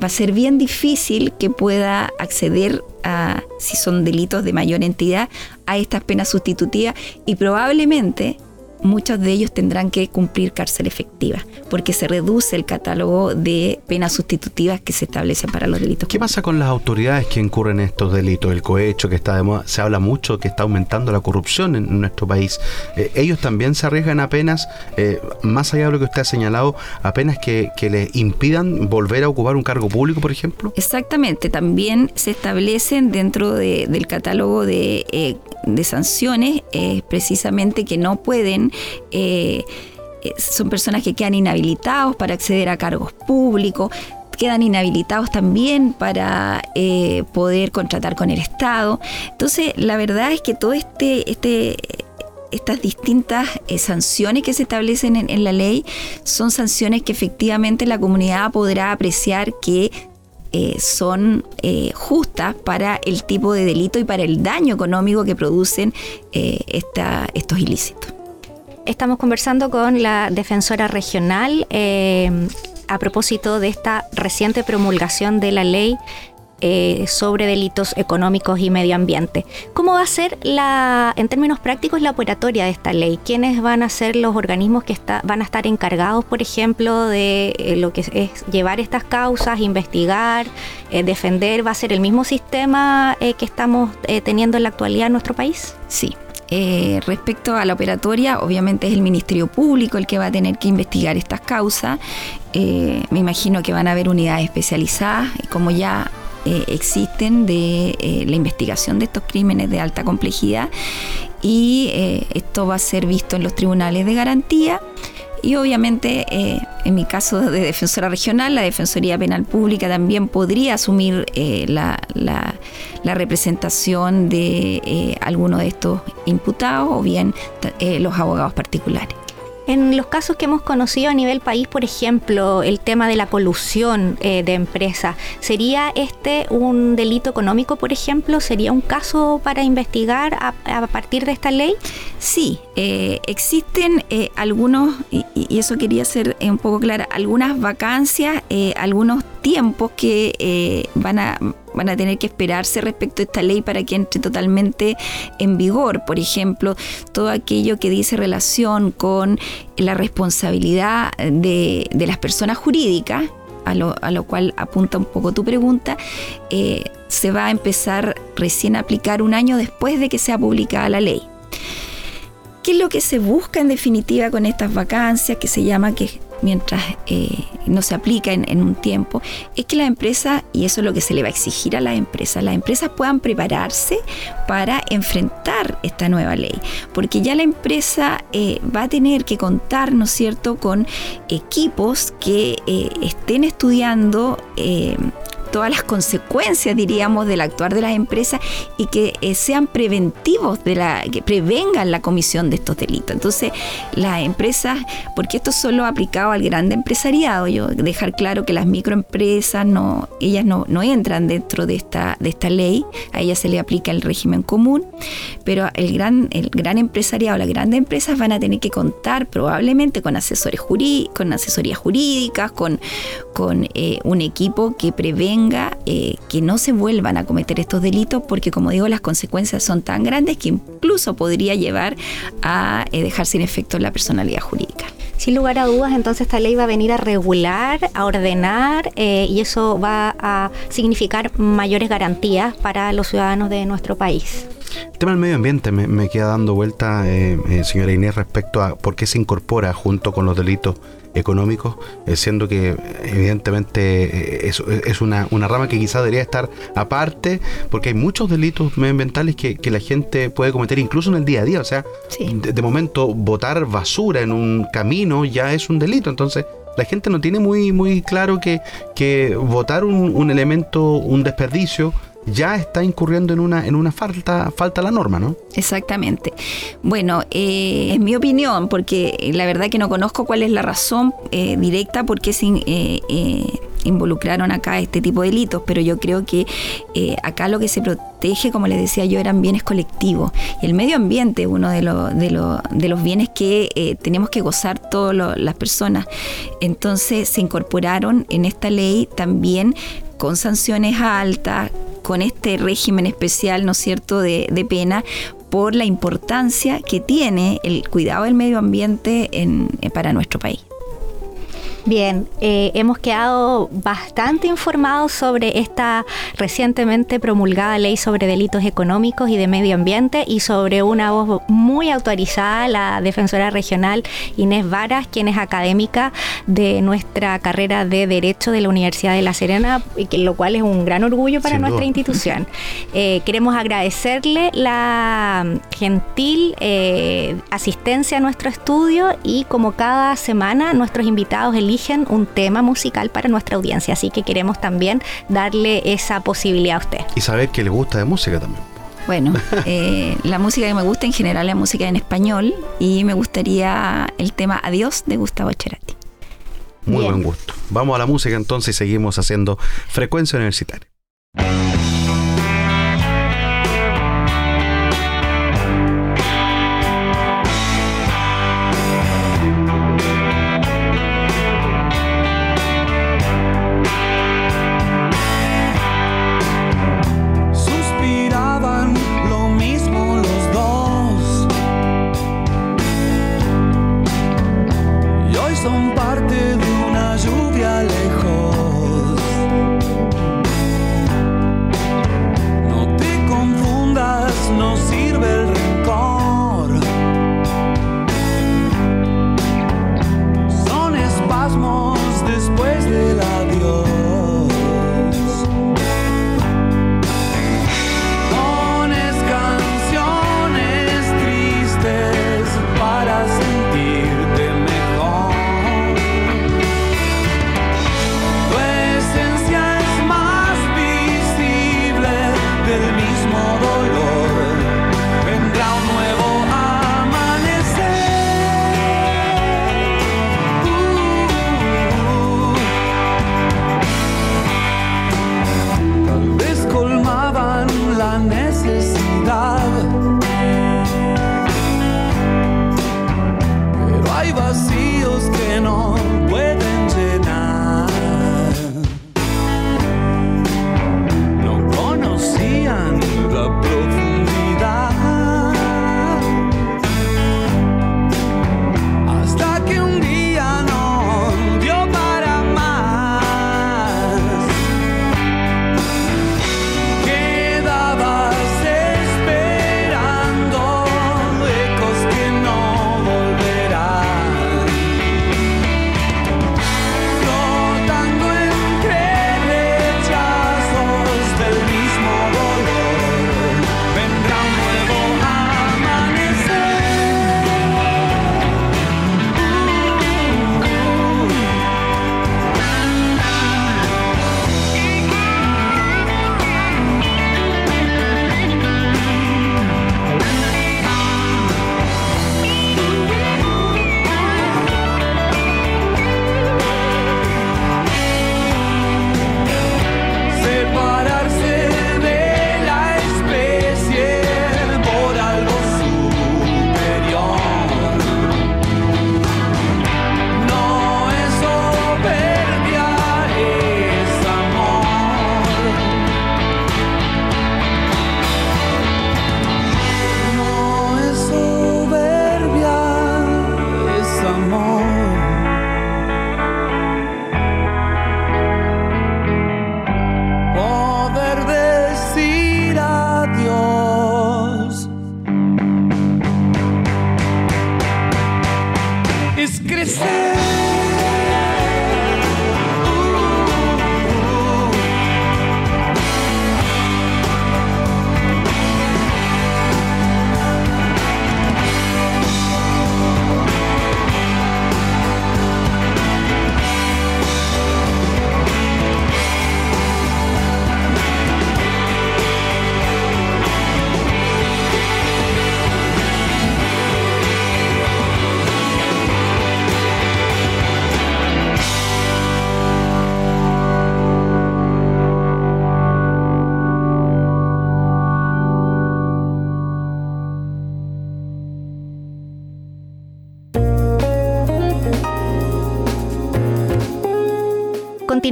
va a ser bien difícil que pueda acceder a, si son delitos de mayor entidad, a estas penas sustitutivas y probablemente muchos de ellos tendrán que cumplir cárcel efectiva, porque se reduce el catálogo de penas sustitutivas que se establecen para los delitos. ¿Qué pasa con las autoridades que incurren en estos delitos? El cohecho, que está de moda, se habla mucho que está aumentando la corrupción en nuestro país. Eh, ellos también se arriesgan a penas, eh, más allá de lo que usted ha señalado, a penas que, que les impidan volver a ocupar un cargo público, por ejemplo. Exactamente, también se establecen dentro del catálogo de eh, de sanciones es precisamente que no pueden eh, eh, son personas que quedan inhabilitados para acceder a cargos públicos, quedan inhabilitados también para eh, poder contratar con el Estado. Entonces, la verdad es que todo este, este estas distintas sanciones que se establecen en, la ley son sanciones que efectivamente la comunidad podrá apreciar que son justas para el tipo de delito y para el daño económico que producen estos ilícitos. Estamos conversando con la defensora regional a propósito de esta reciente promulgación de la ley eh, sobre delitos económicos y medio ambiente. ¿Cómo va a ser la, en términos prácticos la operatoria de esta ley? ¿Quiénes van a ser los organismos que está, van a estar encargados, por ejemplo, de eh, lo que es llevar estas causas, investigar, eh, defender? ¿Va a ser el mismo sistema que estamos teniendo en la actualidad en nuestro país? Sí, respecto a la operatoria, obviamente es el Ministerio Público el que va a tener que investigar estas causas. me imagino que van a haber unidades especializadas, como ya eh, existen de eh, la investigación de estos crímenes de alta complejidad y eh, esto va a ser visto en los tribunales de garantía y obviamente en mi caso de defensora regional, la Defensoría Penal Pública también podría asumir la, la, representación de alguno de estos imputados o bien los abogados particulares. En los casos que hemos conocido a nivel país, por ejemplo, el tema de la colusión eh, de empresas, ¿sería este un delito económico, por ejemplo? ¿Sería un caso para investigar a, partir de esta ley? Sí, eh, existen eh, algunos, y, eso quería ser un poco clara, algunas vacancias, algunos tiempos que van a van a tener que esperarse respecto a esta ley para que entre totalmente en vigor. Por ejemplo, todo aquello que dice relación con la responsabilidad de, las personas jurídicas, a lo, cual apunta un poco tu pregunta, eh, se va a empezar recién a aplicar un año después de que sea publicada la ley. ¿Qué es lo que se busca en definitiva con estas vacancias que se llama que mientras eh, no se aplica en, un tiempo, es que la empresa, y eso es lo que se le va a exigir a las empresas, las empresas puedan prepararse para enfrentar esta nueva ley, porque ya la empresa eh, va a tener que contar, ¿no es cierto?, con equipos que eh, estén estudiando todas las consecuencias, diríamos, del actuar de las empresas y que eh, sean preventivos, de la, que prevengan la comisión de estos delitos. Entonces, las empresas, porque esto es solo aplicado al grande empresariado, yo dejar claro que las microempresas no, ellas no, no entran dentro de esta, de esta ley, a ellas se le aplica el régimen común, pero el gran, el gran empresariado, las grandes empresas van a tener que contar probablemente con asesores jurídicos, con asesorías jurídicas, con, con eh, un equipo que prevenga eh, que no se vuelvan a cometer estos delitos, porque como digo, las consecuencias son tan grandes que incluso podría llevar a eh, dejar sin efecto la personalidad jurídica. Sin lugar a dudas, entonces esta ley va a venir a regular, a ordenar y eso va a significar mayores garantías para los ciudadanos de nuestro país. El tema del medio ambiente me, queda dando vuelta, señora Inés, respecto a por qué se incorpora junto con los delitos económicos, eh, siendo que evidentemente eh, es, es una, una, rama que quizás debería estar aparte, porque hay muchos delitos medioambientales que, que, la gente puede cometer incluso en el día a día. O sea, de, momento botar basura en un camino ya es un delito. Entonces, la gente no tiene muy, muy claro que, que votar un, un elemento, un desperdicio, ya está incurriendo en una, en una falta, falta la norma, ¿no? Exactamente. Bueno, eh, en mi opinión, porque la verdad que no conozco cuál es la razón eh, directa por qué se eh, involucraron acá este tipo de delitos, pero yo creo que acá lo que se protege, como les decía yo, eran bienes colectivos. Y el medio ambiente es uno de, de, de los bienes que tenemos que gozar todas las personas. Entonces se incorporaron en esta ley también con sanciones altas, con este régimen especial, ¿no es cierto?, de, de pena por la importancia que tiene el cuidado del medio ambiente en, para nuestro país. Bien, eh, hemos quedado bastante informados sobre esta recientemente promulgada ley sobre delitos económicos y de medio ambiente y sobre una voz muy autorizada, la defensora regional Inés Varas, quien es académica de nuestra carrera de Derecho de la Universidad de La Serena, lo cual es un gran orgullo para nuestra institución. *laughs* Eh, queremos agradecerle la gentil eh, asistencia a nuestro estudio y como cada semana nuestros invitados eligen un tema musical para nuestra audiencia. Así que queremos también darle esa posibilidad a usted. Y saber que le gusta de música también. Bueno, *laughs* eh, la música que me gusta en general es la música en español y me gustaría el tema Adiós de Gustavo Cerati. Muy buen gusto. Vamos a la música entonces y seguimos haciendo frecuencia universitaria.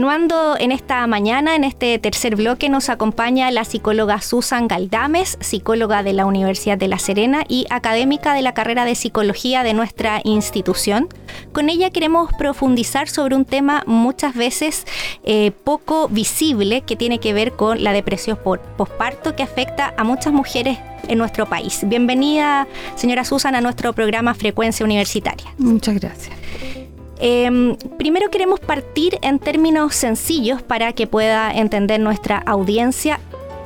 Continuando en esta mañana, en este tercer bloque, nos acompaña la psicóloga Susan Galdames, psicóloga de la Universidad de La Serena y académica de la carrera de psicología de nuestra institución. Con ella queremos profundizar sobre un tema muchas veces eh, poco visible que tiene que ver con la depresión por posparto que afecta a muchas mujeres en nuestro país. Bienvenida, señora Susan, a nuestro programa Frecuencia Universitaria. Muchas gracias. Eh, primero queremos partir en términos sencillos para que pueda entender nuestra audiencia.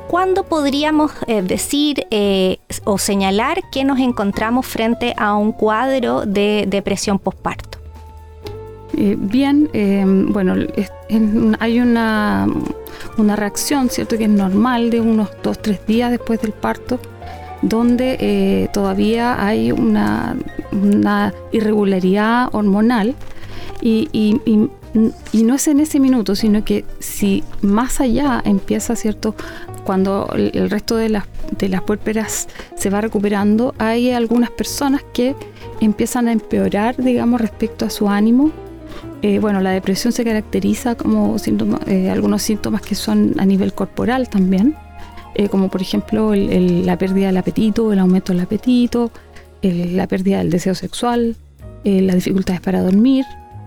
¿Cuándo podríamos eh, decir eh, o señalar que nos encontramos frente a un cuadro de depresión postparto? Eh, bien, bueno, es, hay una, una reacción, ¿cierto? Que es normal de unos dos, tres días después del parto, donde todavía hay una, una irregularidad hormonal y, no es en ese minuto, sino que si más allá empieza, ¿cierto? Cuando el, resto de las, de las puérperas se va recuperando, hay algunas personas que empiezan a empeorar, digamos, respecto a su ánimo. Eh, bueno, la depresión se caracteriza como eh, algunos síntomas que son a nivel corporal también, eh, como por ejemplo la pérdida del apetito, el aumento del apetito, la pérdida del deseo sexual, las dificultades para dormir,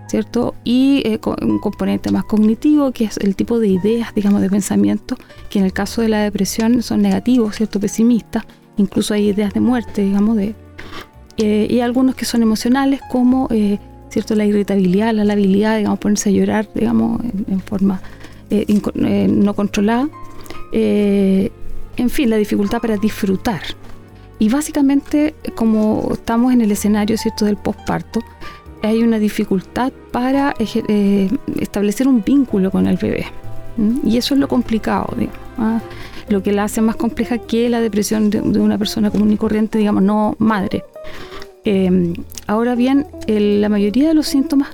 ¿cierto? Y eh, un componente más cognitivo, que es el tipo de ideas, digamos, de pensamiento, que en el caso de la depresión son negativos, ¿cierto? Pesimistas, incluso hay ideas de muerte, digamos, de... Eh, y algunos que son emocionales, como, eh, ¿cierto? La irritabilidad, la labilidad, digamos, ponerse a llorar, digamos, en, forma no controlada. en fin, la dificultad para disfrutar. Y básicamente, como estamos en el escenario, ¿cierto?, del posparto, hay una dificultad para eh, establecer un vínculo con el bebé. Y eso es lo complicado, ¿ah? lo que la hace más compleja que la depresión de, una persona común y corriente, digamos, no madre. Em, ahora bien, la mayoría de los síntomas,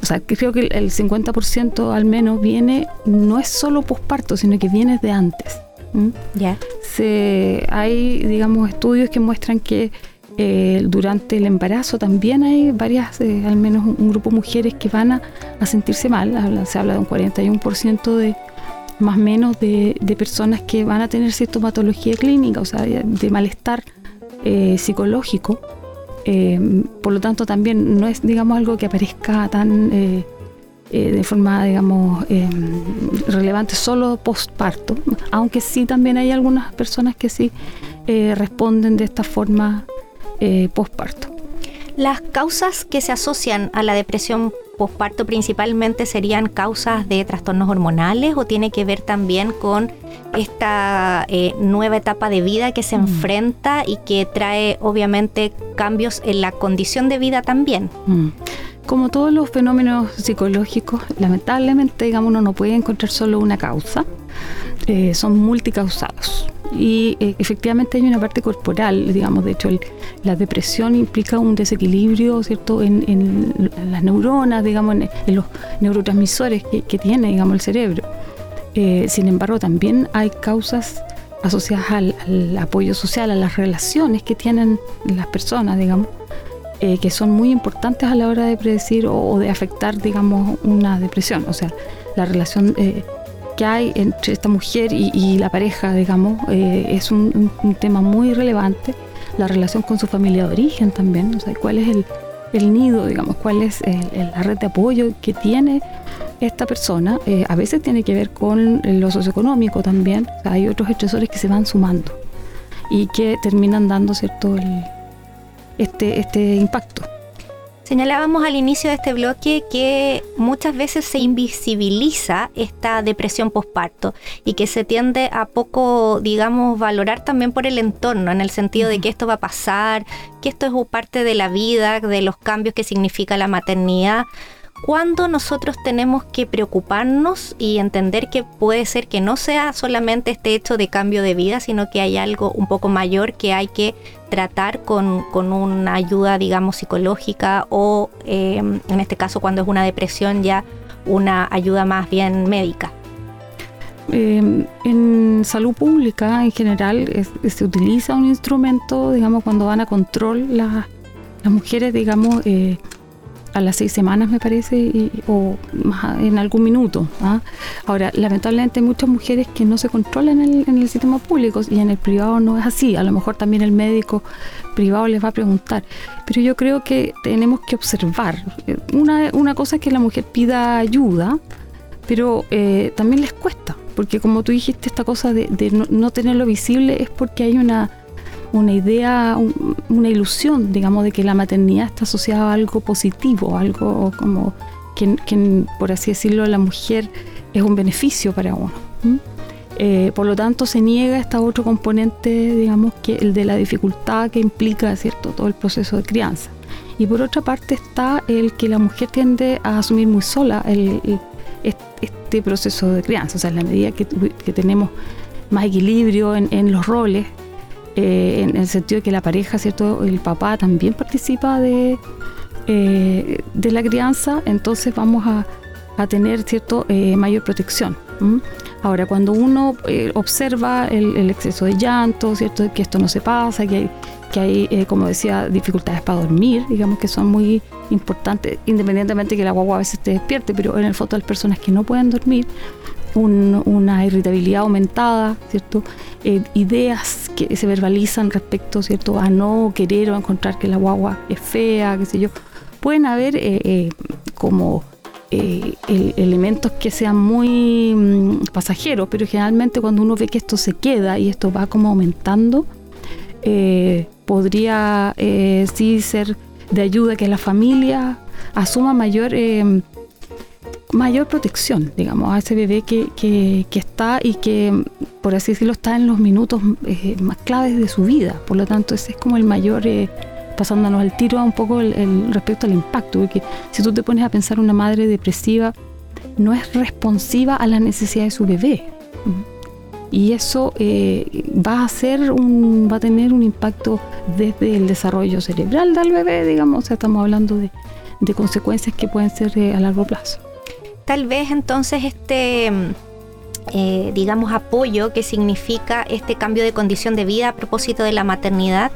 o sea, creo que el 50% al menos viene, no es solo posparto, sino que viene de antes. Ya. hay, digamos, estudios que muestran que eh, durante el embarazo también hay varias, eh, al menos un, grupo de mujeres que van a, sentirse mal. se habla de un 41% de más o menos de, personas que van a tener sintomatología clínica, o sea, de, malestar eh, psicológico. por lo tanto, también no es, digamos, algo que aparezca tan de forma, digamos, relevante solo postparto, aunque sí también hay algunas personas que sí responden de esta forma eh, posparto. Las causas que se asocian a la depresión posparto principalmente serían causas de trastornos hormonales o tiene que ver también con esta eh, nueva etapa de vida que se mm. enfrenta y que trae obviamente cambios en la condición de vida también. Mm. Como todos los fenómenos psicológicos, lamentablemente, digamos, uno no puede encontrar solo una causa, eh, son multicausados y eh, efectivamente hay una parte corporal, digamos, de hecho la depresión implica un desequilibrio, ¿cierto?, en, las neuronas, digamos, en, los neurotransmisores que, tiene, digamos, el cerebro. Eh, sin embargo, también hay causas asociadas al, apoyo social, a las relaciones que tienen las personas, digamos, eh, que son muy importantes a la hora de predecir o, de afectar, digamos, una depresión. O sea, la relación que hay entre esta mujer y, la pareja, digamos, eh, es un, tema muy relevante. La relación con su familia de origen también, o sea, cuál es el, nido, digamos, cuál es la red de apoyo que tiene esta persona. Eh, a veces tiene que ver con lo socioeconómico también, hay otros estresores que se van sumando y que terminan dando cierto este, este impacto. Señalábamos al inicio de este bloque que muchas veces se invisibiliza esta depresión posparto y que se tiende a poco, digamos, valorar también por el entorno, en el sentido de que esto va a pasar, que esto es parte de la vida, de los cambios que significa la maternidad cuando nosotros tenemos que preocuparnos y entender que puede ser que no sea solamente este hecho de cambio de vida, sino que hay algo un poco mayor que hay que tratar con, una ayuda, digamos, psicológica o, em, en este caso, cuando es una depresión, ya una ayuda más bien médica. Em, en salud pública en general se utiliza un instrumento, digamos, cuando van a control las mujeres, digamos, eh, a las seis semanas, me parece, y- o en algún minuto. ¿ah? Ahora, lamentablemente muchas mujeres que no se controlan en el, en el sistema público y en el privado no es así. A lo mejor también el médico privado les va a preguntar. Pero yo creo que tenemos que observar. Una, una cosa es que la mujer pida ayuda, pero eh, también les cuesta, porque como tú dijiste, esta cosa de, de no, no tenerlo visible es porque hay una, una idea, un- una ilusión, digamos, de que la maternidad está asociada a algo positivo, algo como que, que, por así decirlo, la mujer es un beneficio para uno. Eh, por lo tanto, se niega este otro componente, digamos, que el de la dificultad que implica, ¿cierto?, todo el proceso de crianza. Y por otra parte está el que la mujer tiende a asumir muy sola este proceso de crianza. O sea, en la medida que, tenemos más equilibrio en los roles, eh, en el sentido de que la pareja, ¿cierto? El papá también participa de, eh, de la crianza, entonces vamos a, a tener, ¿cierto? Eh, mayor protección. Ahora, cuando uno eh, observa el, el exceso de llanto, ¿cierto? Que esto no se pasa, que hay, que hay eh, como decía, dificultades para dormir, digamos que son muy importantes, independientemente que la guagua a veces te despierte, pero en el fondo hay personas que no pueden dormir, un- una irritabilidad aumentada, ¿cierto? Eh, ideas que se verbalizan respecto, ¿cierto? A no querer o encontrar que la guagua es fea, qué sé yo. Pueden haber eh, eh, como el- elementos que sean muy mm, pasajeros, pero generalmente cuando uno ve que esto se queda y esto va como aumentando, podría sí ser de ayuda que la familia asuma mayor mayor protección, digamos, a ese bebé que, que- que está y que, por así decirlo, está en los minutos eh, más claves de su vida. Por lo tanto, ese es como el mayor, eh, pasándonos al tiro un poco el, el- respecto al impacto, porque si tú te pones a pensar una madre depresiva, no es responsiva a las necesidades de su bebé. Y eso eh, va a ser un, va a tener un impacto desde el desarrollo cerebral del bebé, digamos, o sea, estamos hablando de, de consecuencias que pueden ser eh, a largo plazo. Tal vez entonces este, mm, eh, digamos, apoyo que significa este cambio de condición de vida a propósito de la maternidad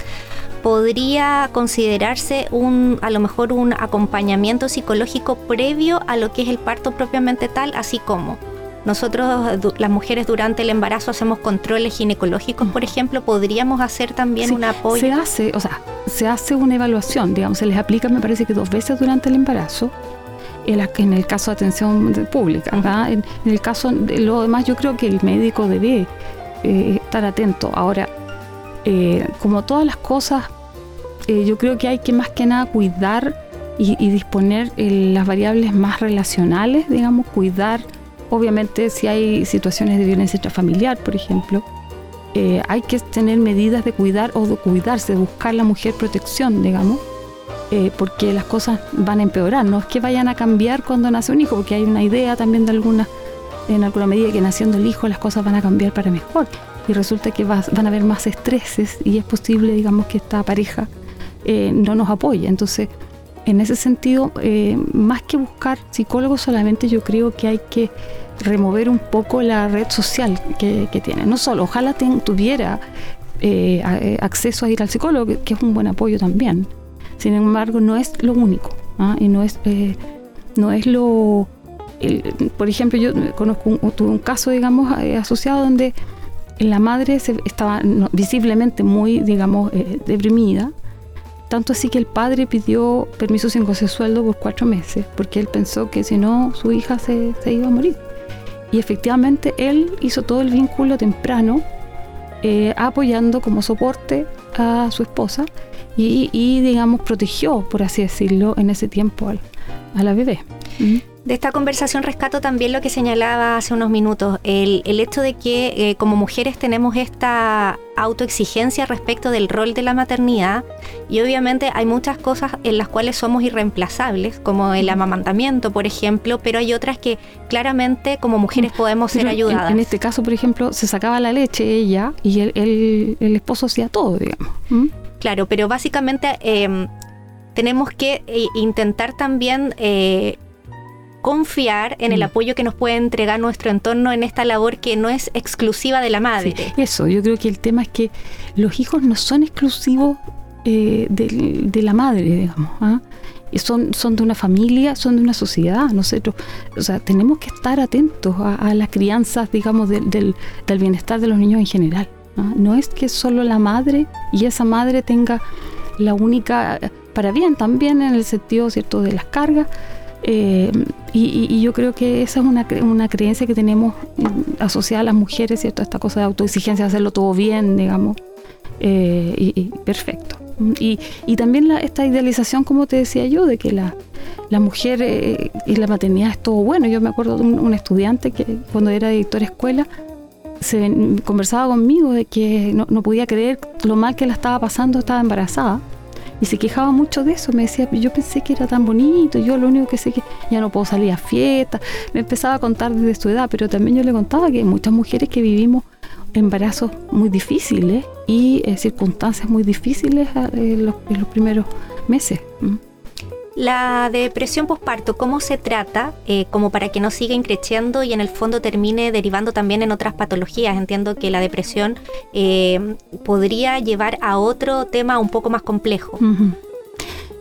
podría considerarse un, a lo mejor un acompañamiento psicológico previo a lo que es el parto propiamente tal, así como nosotros, las mujeres durante el embarazo hacemos controles ginecológicos, por ejemplo, podríamos hacer también Sí, un apoyo. Se hace, o sea, se hace una evaluación, digamos, se les aplica, me parece que dos veces durante el embarazo, en, la- en el caso de atención pública. En, en el caso de lo demás, yo creo que el médico debe eh, estar atento. Ahora, eh, como todas las cosas, eh, yo creo que hay que más que nada cuidar y, y disponer eh, las variables más relacionales, digamos, cuidar, obviamente, si hay situaciones de violencia intrafamiliar, por ejemplo, hay que tener medidas de cuidar o de cuidarse, de buscar la mujer protección, digamos, eh, porque las cosas van a empeorar. No es que vayan a cambiar cuando nace un hijo, porque hay una idea también de alguna, en alguna medida que naciendo el hijo las cosas van a cambiar para mejor. Y resulta que va- van a haber más estreses y es posible, digamos, que esta pareja eh, no nos apoye. Entonces, en ese sentido, eh, más que buscar psicólogos solamente, yo creo que hay que remover un poco la red social que, que tiene. No solo, ojalá tuviera eh, eh, acceso a ir al psicólogo, que es un buen apoyo también. Sin embargo, no es lo único. ¿ah? Y no es, eh, no es lo... el- por ejemplo, yo conozco un, tuve un caso, digamos, eh, asociado donde la madre se, estaba no, visiblemente muy, digamos, eh, deprimida. Tanto así que el padre pidió permiso sin goce sueldo por cuatro meses, porque él pensó que si no, su hija se, se iba a morir. Y efectivamente él hizo todo el vínculo temprano, eh, apoyando como soporte a su esposa y, y, digamos, protegió, por así decirlo, en ese tiempo al- a la bebé. ¿Mm? De esta conversación rescato también lo que señalaba hace unos minutos, el, el hecho de que eh, como mujeres tenemos esta autoexigencia respecto del rol de la maternidad y obviamente hay muchas cosas en las cuales somos irreemplazables, como el amamantamiento, por ejemplo, pero hay otras que claramente como mujeres podemos ser Pero en- ayudadas. En, este caso, por ejemplo, se sacaba la leche ella y el, el- el esposo hacía todo, digamos. ¿Mm? Claro, pero básicamente eh, tenemos que eh, intentar también eh, confiar en el Mm. apoyo que nos puede entregar nuestro entorno en esta labor que no es exclusiva de la madre. Sí, eso, yo creo que el tema es que los hijos no son exclusivos eh, de, la madre, digamos. ¿ah? son, son de una familia, son de una sociedad. Nosotros, o sea, tenemos que estar atentos a, las crianzas, digamos, del, del, bienestar de los niños en general. ¿No? es que solo la madre y esa madre tenga la única, para bien también en el sentido, ¿cierto?, de las cargas. Eh, y, yo creo que esa es una, una creencia que tenemos mm, asociada a las mujeres, ¿cierto? Esta cosa de autoexigencia, hacerlo todo bien, digamos, eh, y perfecto. Y, también la, esta idealización, como te decía yo, de que la, la mujer eh, y la maternidad es todo bueno. Yo me acuerdo de un, estudiante que cuando era director de escuela se conversaba conmigo de que no, podía creer lo mal que la estaba pasando, estaba embarazada. Y se quejaba mucho de eso, me decía, yo pensé que era tan bonito, yo lo único que sé que ya no puedo salir a fiestas, me empezaba a contar desde su edad, pero también yo le contaba que muchas mujeres que vivimos embarazos muy difíciles y eh, circunstancias muy difíciles eh, en, los, primeros meses. La depresión postparto, ¿cómo se trata? Eh, como para que no siga increciendo y en el fondo termine derivando también en otras patologías. Entiendo que la depresión podría llevar a otro tema un poco más complejo.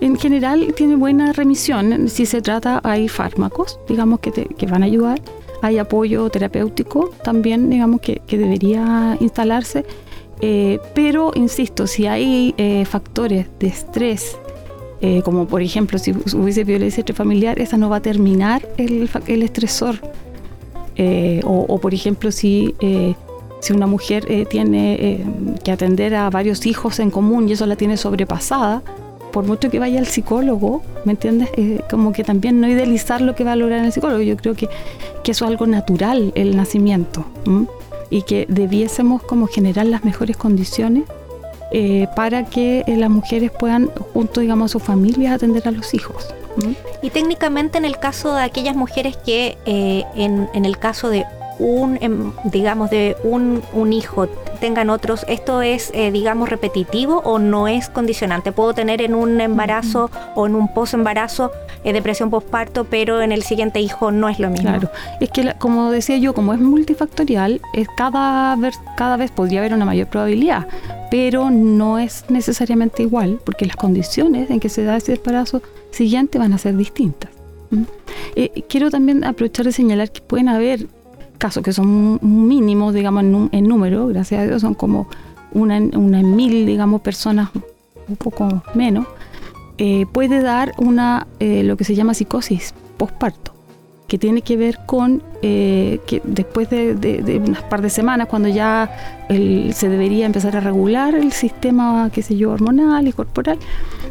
En general tiene buena remisión. Si se trata, hay fármacos, digamos, que, que van a ayudar hay apoyo terapéutico también, digamos, que, debería instalarse. Eh, pero, insisto, si hay eh, factores de estrés, eh, como por ejemplo si hubiese violencia familiar, esa no va a terminar el, el estresor. O, o, por ejemplo, si, si una mujer tiene que atender a varios hijos en común y eso la tiene sobrepasada, por mucho que vaya al psicólogo, ¿me entiendes? Eh, como que también no idealizar lo que va a lograr el psicólogo. Yo creo que, que eso es algo natural, el nacimiento, y que debiésemos como generar las mejores condiciones eh, para que eh, las mujeres puedan, junto digamos a sus familias, atender a los hijos. Y técnicamente en el caso de aquellas mujeres que en, en el caso de un, em, digamos, de un, un hijo tengan otros, ¿esto es, eh, digamos, repetitivo o no es condicionante? Puedo tener en un embarazo o en un posembarazo eh, depresión postparto, pero en el siguiente hijo no es lo mismo. Claro, es que como decía yo, como es multifactorial, es cada, vez, cada vez podría haber una mayor probabilidad, pero no es necesariamente igual, porque las condiciones en que se da ese embarazo siguiente van a ser distintas. Eh, quiero también aprovechar de señalar que pueden haber casos que son mínimos, digamos, en, número, gracias a Dios, son como una, una en mil, digamos, personas, un poco menos, eh, puede dar una, eh, lo que se llama psicosis postparto, que tiene que ver con eh, que después de, unas par de semanas, cuando ya se debería empezar a regular el sistema, qué sé yo, hormonal y corporal,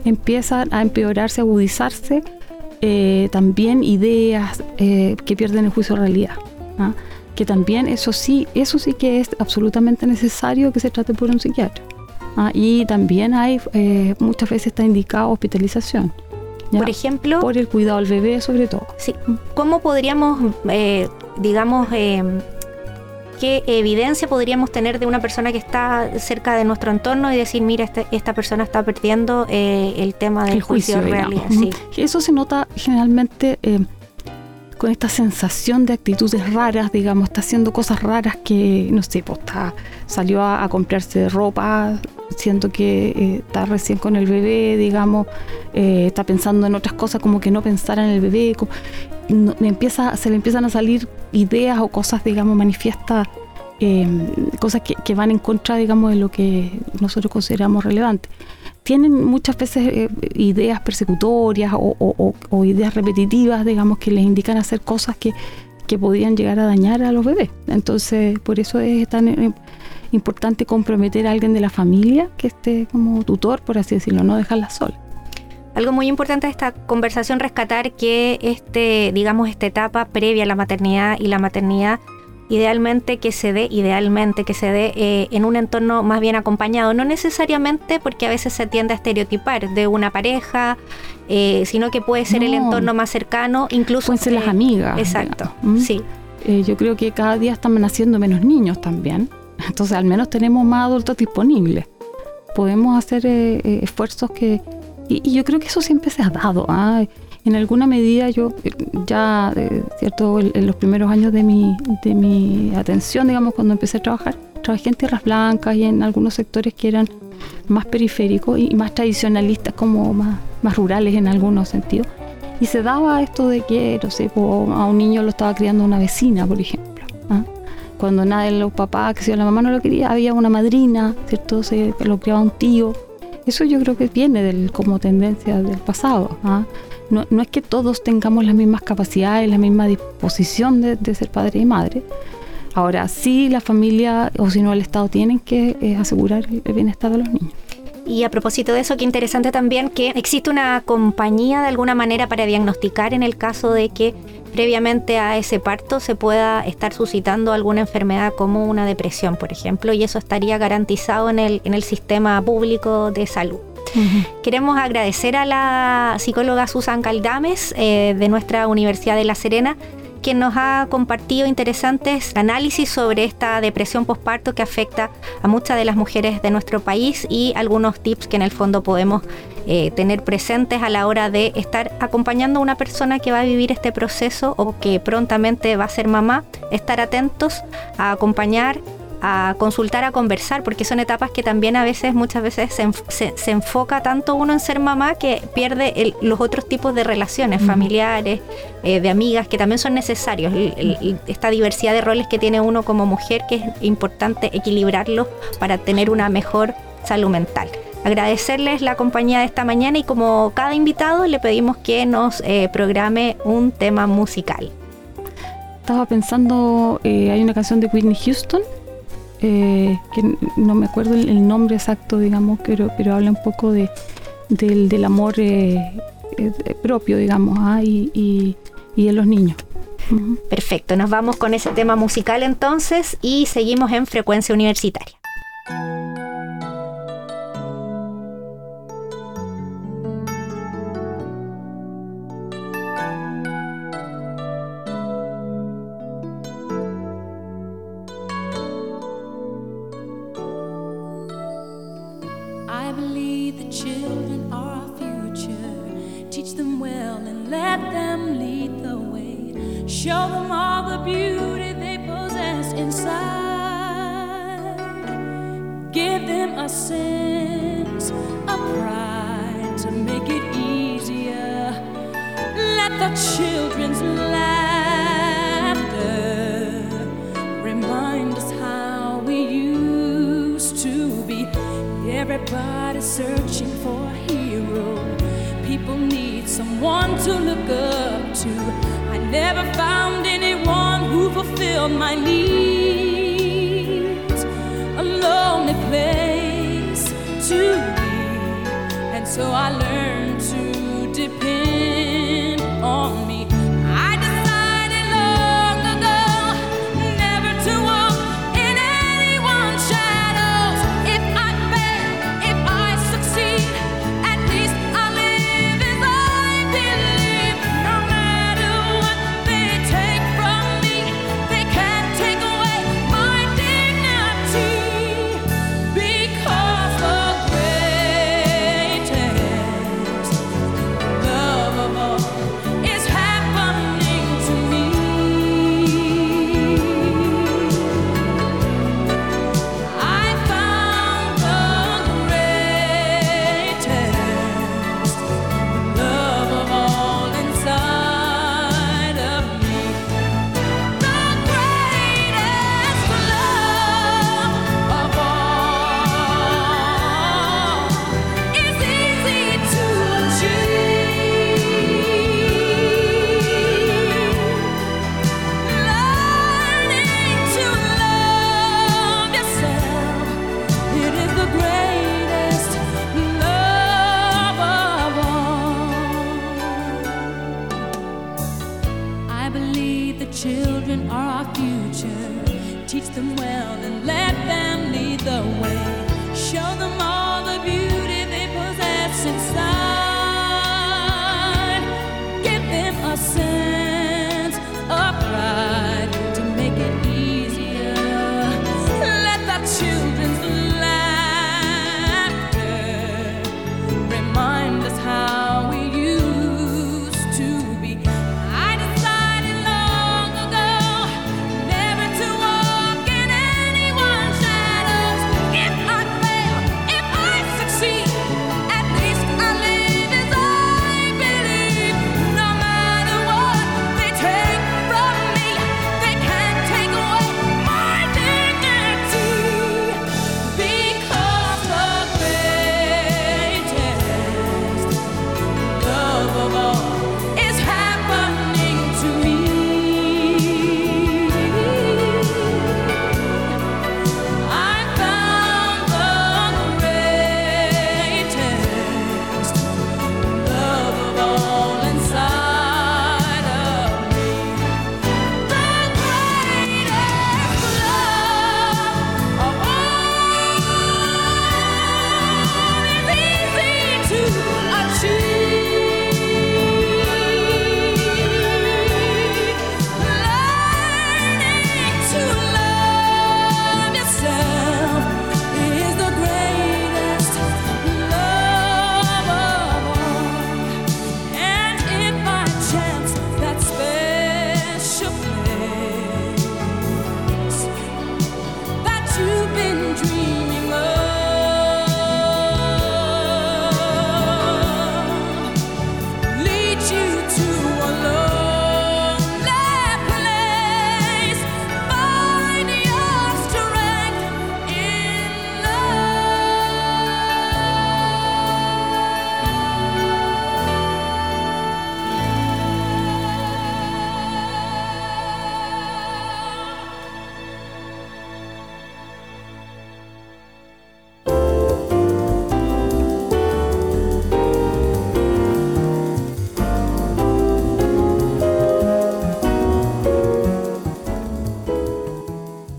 empiezan a empeorarse, a agudizarse también ideas que pierden el juicio de realidad. ¿Ah? que también eso sí, eso sí que es absolutamente necesario que se trate por un psiquiatra. ¿ah? y también hay, eh, muchas veces está indicada hospitalización. Por ejemplo. Por el cuidado del bebé, sobre todo. Sí. ¿Cómo podríamos, eh, digamos, eh, qué evidencia podríamos tener de una persona que está cerca de nuestro entorno y decir, mira, este, esta persona está perdiendo el tema del juicio, de realidad? Sí. Eso se nota generalmente con esta sensación de actitudes raras, digamos, está haciendo cosas raras que, no sé, pues está, salió a, comprarse ropa, siento que eh, está recién con el bebé, digamos, eh, está pensando en otras cosas como que no pensara en el bebé, empieza, se le empiezan a salir ideas o cosas, digamos, manifiestas, em, cosas que, que van en contra, digamos, de lo que nosotros consideramos relevante tienen muchas veces eh, ideas persecutorias o, ideas repetitivas, digamos, que les indican hacer cosas que, que podrían llegar a dañar a los bebés. Entonces, por eso es tan eh, importante comprometer a alguien de la familia que esté como tutor, por así decirlo, no dejarla sola. Algo muy importante de esta conversación rescatar que este, digamos, esta etapa previa a la maternidad y la maternidad idealmente que se dé, idealmente que se dé eh, en un entorno más bien acompañado, no necesariamente porque a veces se tiende a estereotipar de una pareja, eh, sino que puede ser el entorno más cercano, incluso... Pueden ser las amigas. Exacto, ¿Mm? sí. Eh, yo creo que cada día están naciendo menos niños también, *laughs* entonces al menos tenemos más adultos disponibles. Podemos hacer esfuerzos que... Y, yo creo que eso siempre se ha dado. ¿ah? En alguna medida yo eh, ya, eh, cierto, en, los primeros años de mi, de mi atención, digamos, cuando empecé a trabajar, trabajé en tierras blancas y en algunos sectores que eran más periféricos y más tradicionalistas, como más, más rurales en algunos sentidos. Y se daba esto de que, no sé, a un niño lo estaba criando una vecina, por ejemplo. ¿ah? Cuando nadie de los papás, que si la mamá no lo quería, había una madrina, ¿cierto? Se lo criaba un tío. Eso yo creo que viene del, como tendencia del pasado. ¿ah? No, es que todos tengamos las mismas capacidades, la misma disposición de, ser padre y madre. Ahora sí, la familia o si no el Estado tienen que eh, asegurar el bienestar de los niños. Y a propósito de eso, qué interesante también que existe una compañía de alguna manera para diagnosticar en el caso de que previamente a ese parto se pueda estar suscitando alguna enfermedad como una depresión, por ejemplo, y eso estaría garantizado el, en el sistema público de salud. Queremos agradecer a la psicóloga Susan Caldames eh, de nuestra Universidad de La Serena quien nos ha compartido interesantes análisis sobre esta depresión postparto que afecta a muchas de las mujeres de nuestro país y algunos tips que en el fondo podemos eh, tener presentes a la hora de estar acompañando a una persona que va a vivir este proceso o que prontamente va a ser mamá, estar atentos a acompañar a consultar, a conversar, porque son etapas que también a veces, muchas veces se, enfoca tanto uno en ser mamá que pierde los otros tipos de relaciones familiares, eh, de amigas, que también son necesarios. esta diversidad de roles que tiene uno como mujer, que es importante equilibrarlos para tener una mejor salud mental. Agradecerles la compañía de esta mañana y como cada invitado le pedimos que nos eh, programe un tema musical. Estaba pensando, eh, hay una canción de Whitney Houston eh, que no me acuerdo el, nombre exacto, digamos, pero, pero habla un poco de, del, amor eh, eh, propio, digamos, ah, y, y, y, en los niños. Perfecto, nos vamos con ese tema musical entonces y seguimos en frecuencia universitaria. let them lead the way. Show them all the beauty they possess inside. Give them a sense of pride to make it easier. Let the children's laughter remind us how we used to be. Everybody searching for a hero. People need someone to look up to. I never found anyone who fulfilled my needs. A lonely place to be, and so I learned to depend.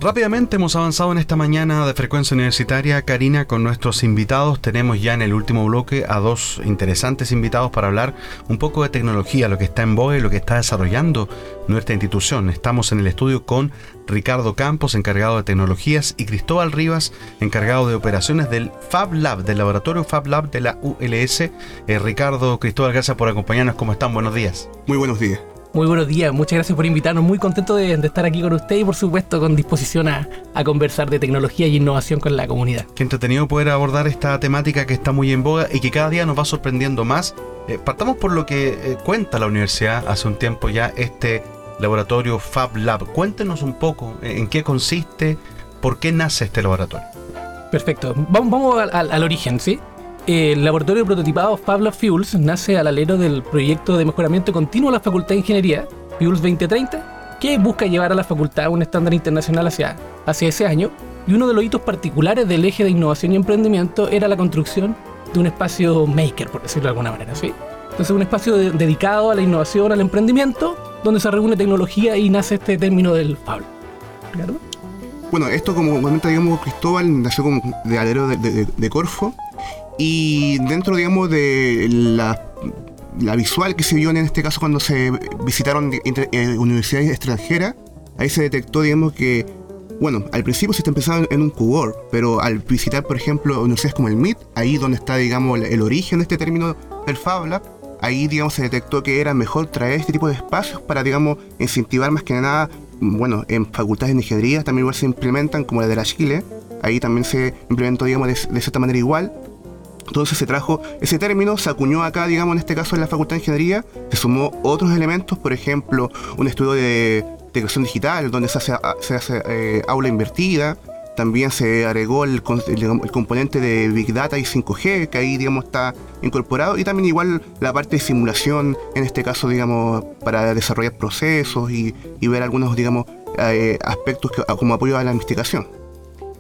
Rápidamente hemos avanzado en esta mañana de frecuencia universitaria, Karina, con nuestros invitados. Tenemos ya en el último bloque a dos interesantes invitados para hablar un poco de tecnología, lo que está en y lo que está desarrollando nuestra institución. Estamos en el estudio con Ricardo Campos, encargado de tecnologías, y Cristóbal Rivas, encargado de operaciones del Fab Lab, del laboratorio Fab Lab de la ULS. Eh, Ricardo, Cristóbal, gracias por acompañarnos. ¿Cómo están? Buenos días. Muy buenos días. Muy buenos días, muchas gracias por invitarnos. Muy contento de, estar aquí con usted y, por supuesto, con disposición a, conversar de tecnología y innovación con la comunidad. Qué entretenido poder abordar esta temática que está muy en boga y que cada día nos va sorprendiendo más. Eh, partamos por lo que eh, cuenta la universidad hace un tiempo ya, este laboratorio Fab Lab. Cuéntenos un poco eh, en qué consiste, por qué nace este laboratorio. Perfecto, vamos, vamos al, al origen, ¿sí? El laboratorio prototipado Fab Fuels nace al alero del proyecto de mejoramiento continuo de la Facultad de Ingeniería, Fuels 2030, que busca llevar a la facultad a un estándar internacional hacia, hacia ese año. Y uno de los hitos particulares del eje de innovación y emprendimiento era la construcción de un espacio maker, por decirlo de alguna manera. ¿sí? Entonces, un espacio dedicado a la innovación, al emprendimiento, donde se reúne tecnología y nace este término del Fab. Bueno, esto como comenta digamos Cristóbal, nació como de alero de Corfo y dentro, digamos, de la, visual que se vio en este caso cuando se visitaron eh, universidades extranjeras, ahí se detectó, digamos, que, bueno, al principio se está empezando en un QWOR, pero al visitar, por ejemplo, universidades como el MIT, ahí donde está, digamos, el origen de este término del Fab Lab, ahí, digamos, se detectó que era mejor traer este tipo de espacios para, digamos, incentivar más que nada, bueno, en facultades de ingeniería también igual se implementan, como la de la Chile, ahí también se implementó, digamos, de, de cierta manera igual, entonces se trajo ese término, se acuñó acá, digamos, en este caso en la Facultad de Ingeniería, se sumó otros elementos, por ejemplo, un estudio de integración digital, donde se hace, se hace eh, aula invertida, también se agregó el, componente de Big Data y 5G, que ahí, digamos, está incorporado, y también igual la parte de simulación, en este caso, digamos, para desarrollar procesos y, ver algunos, digamos, eh, aspectos como apoyo a la investigación.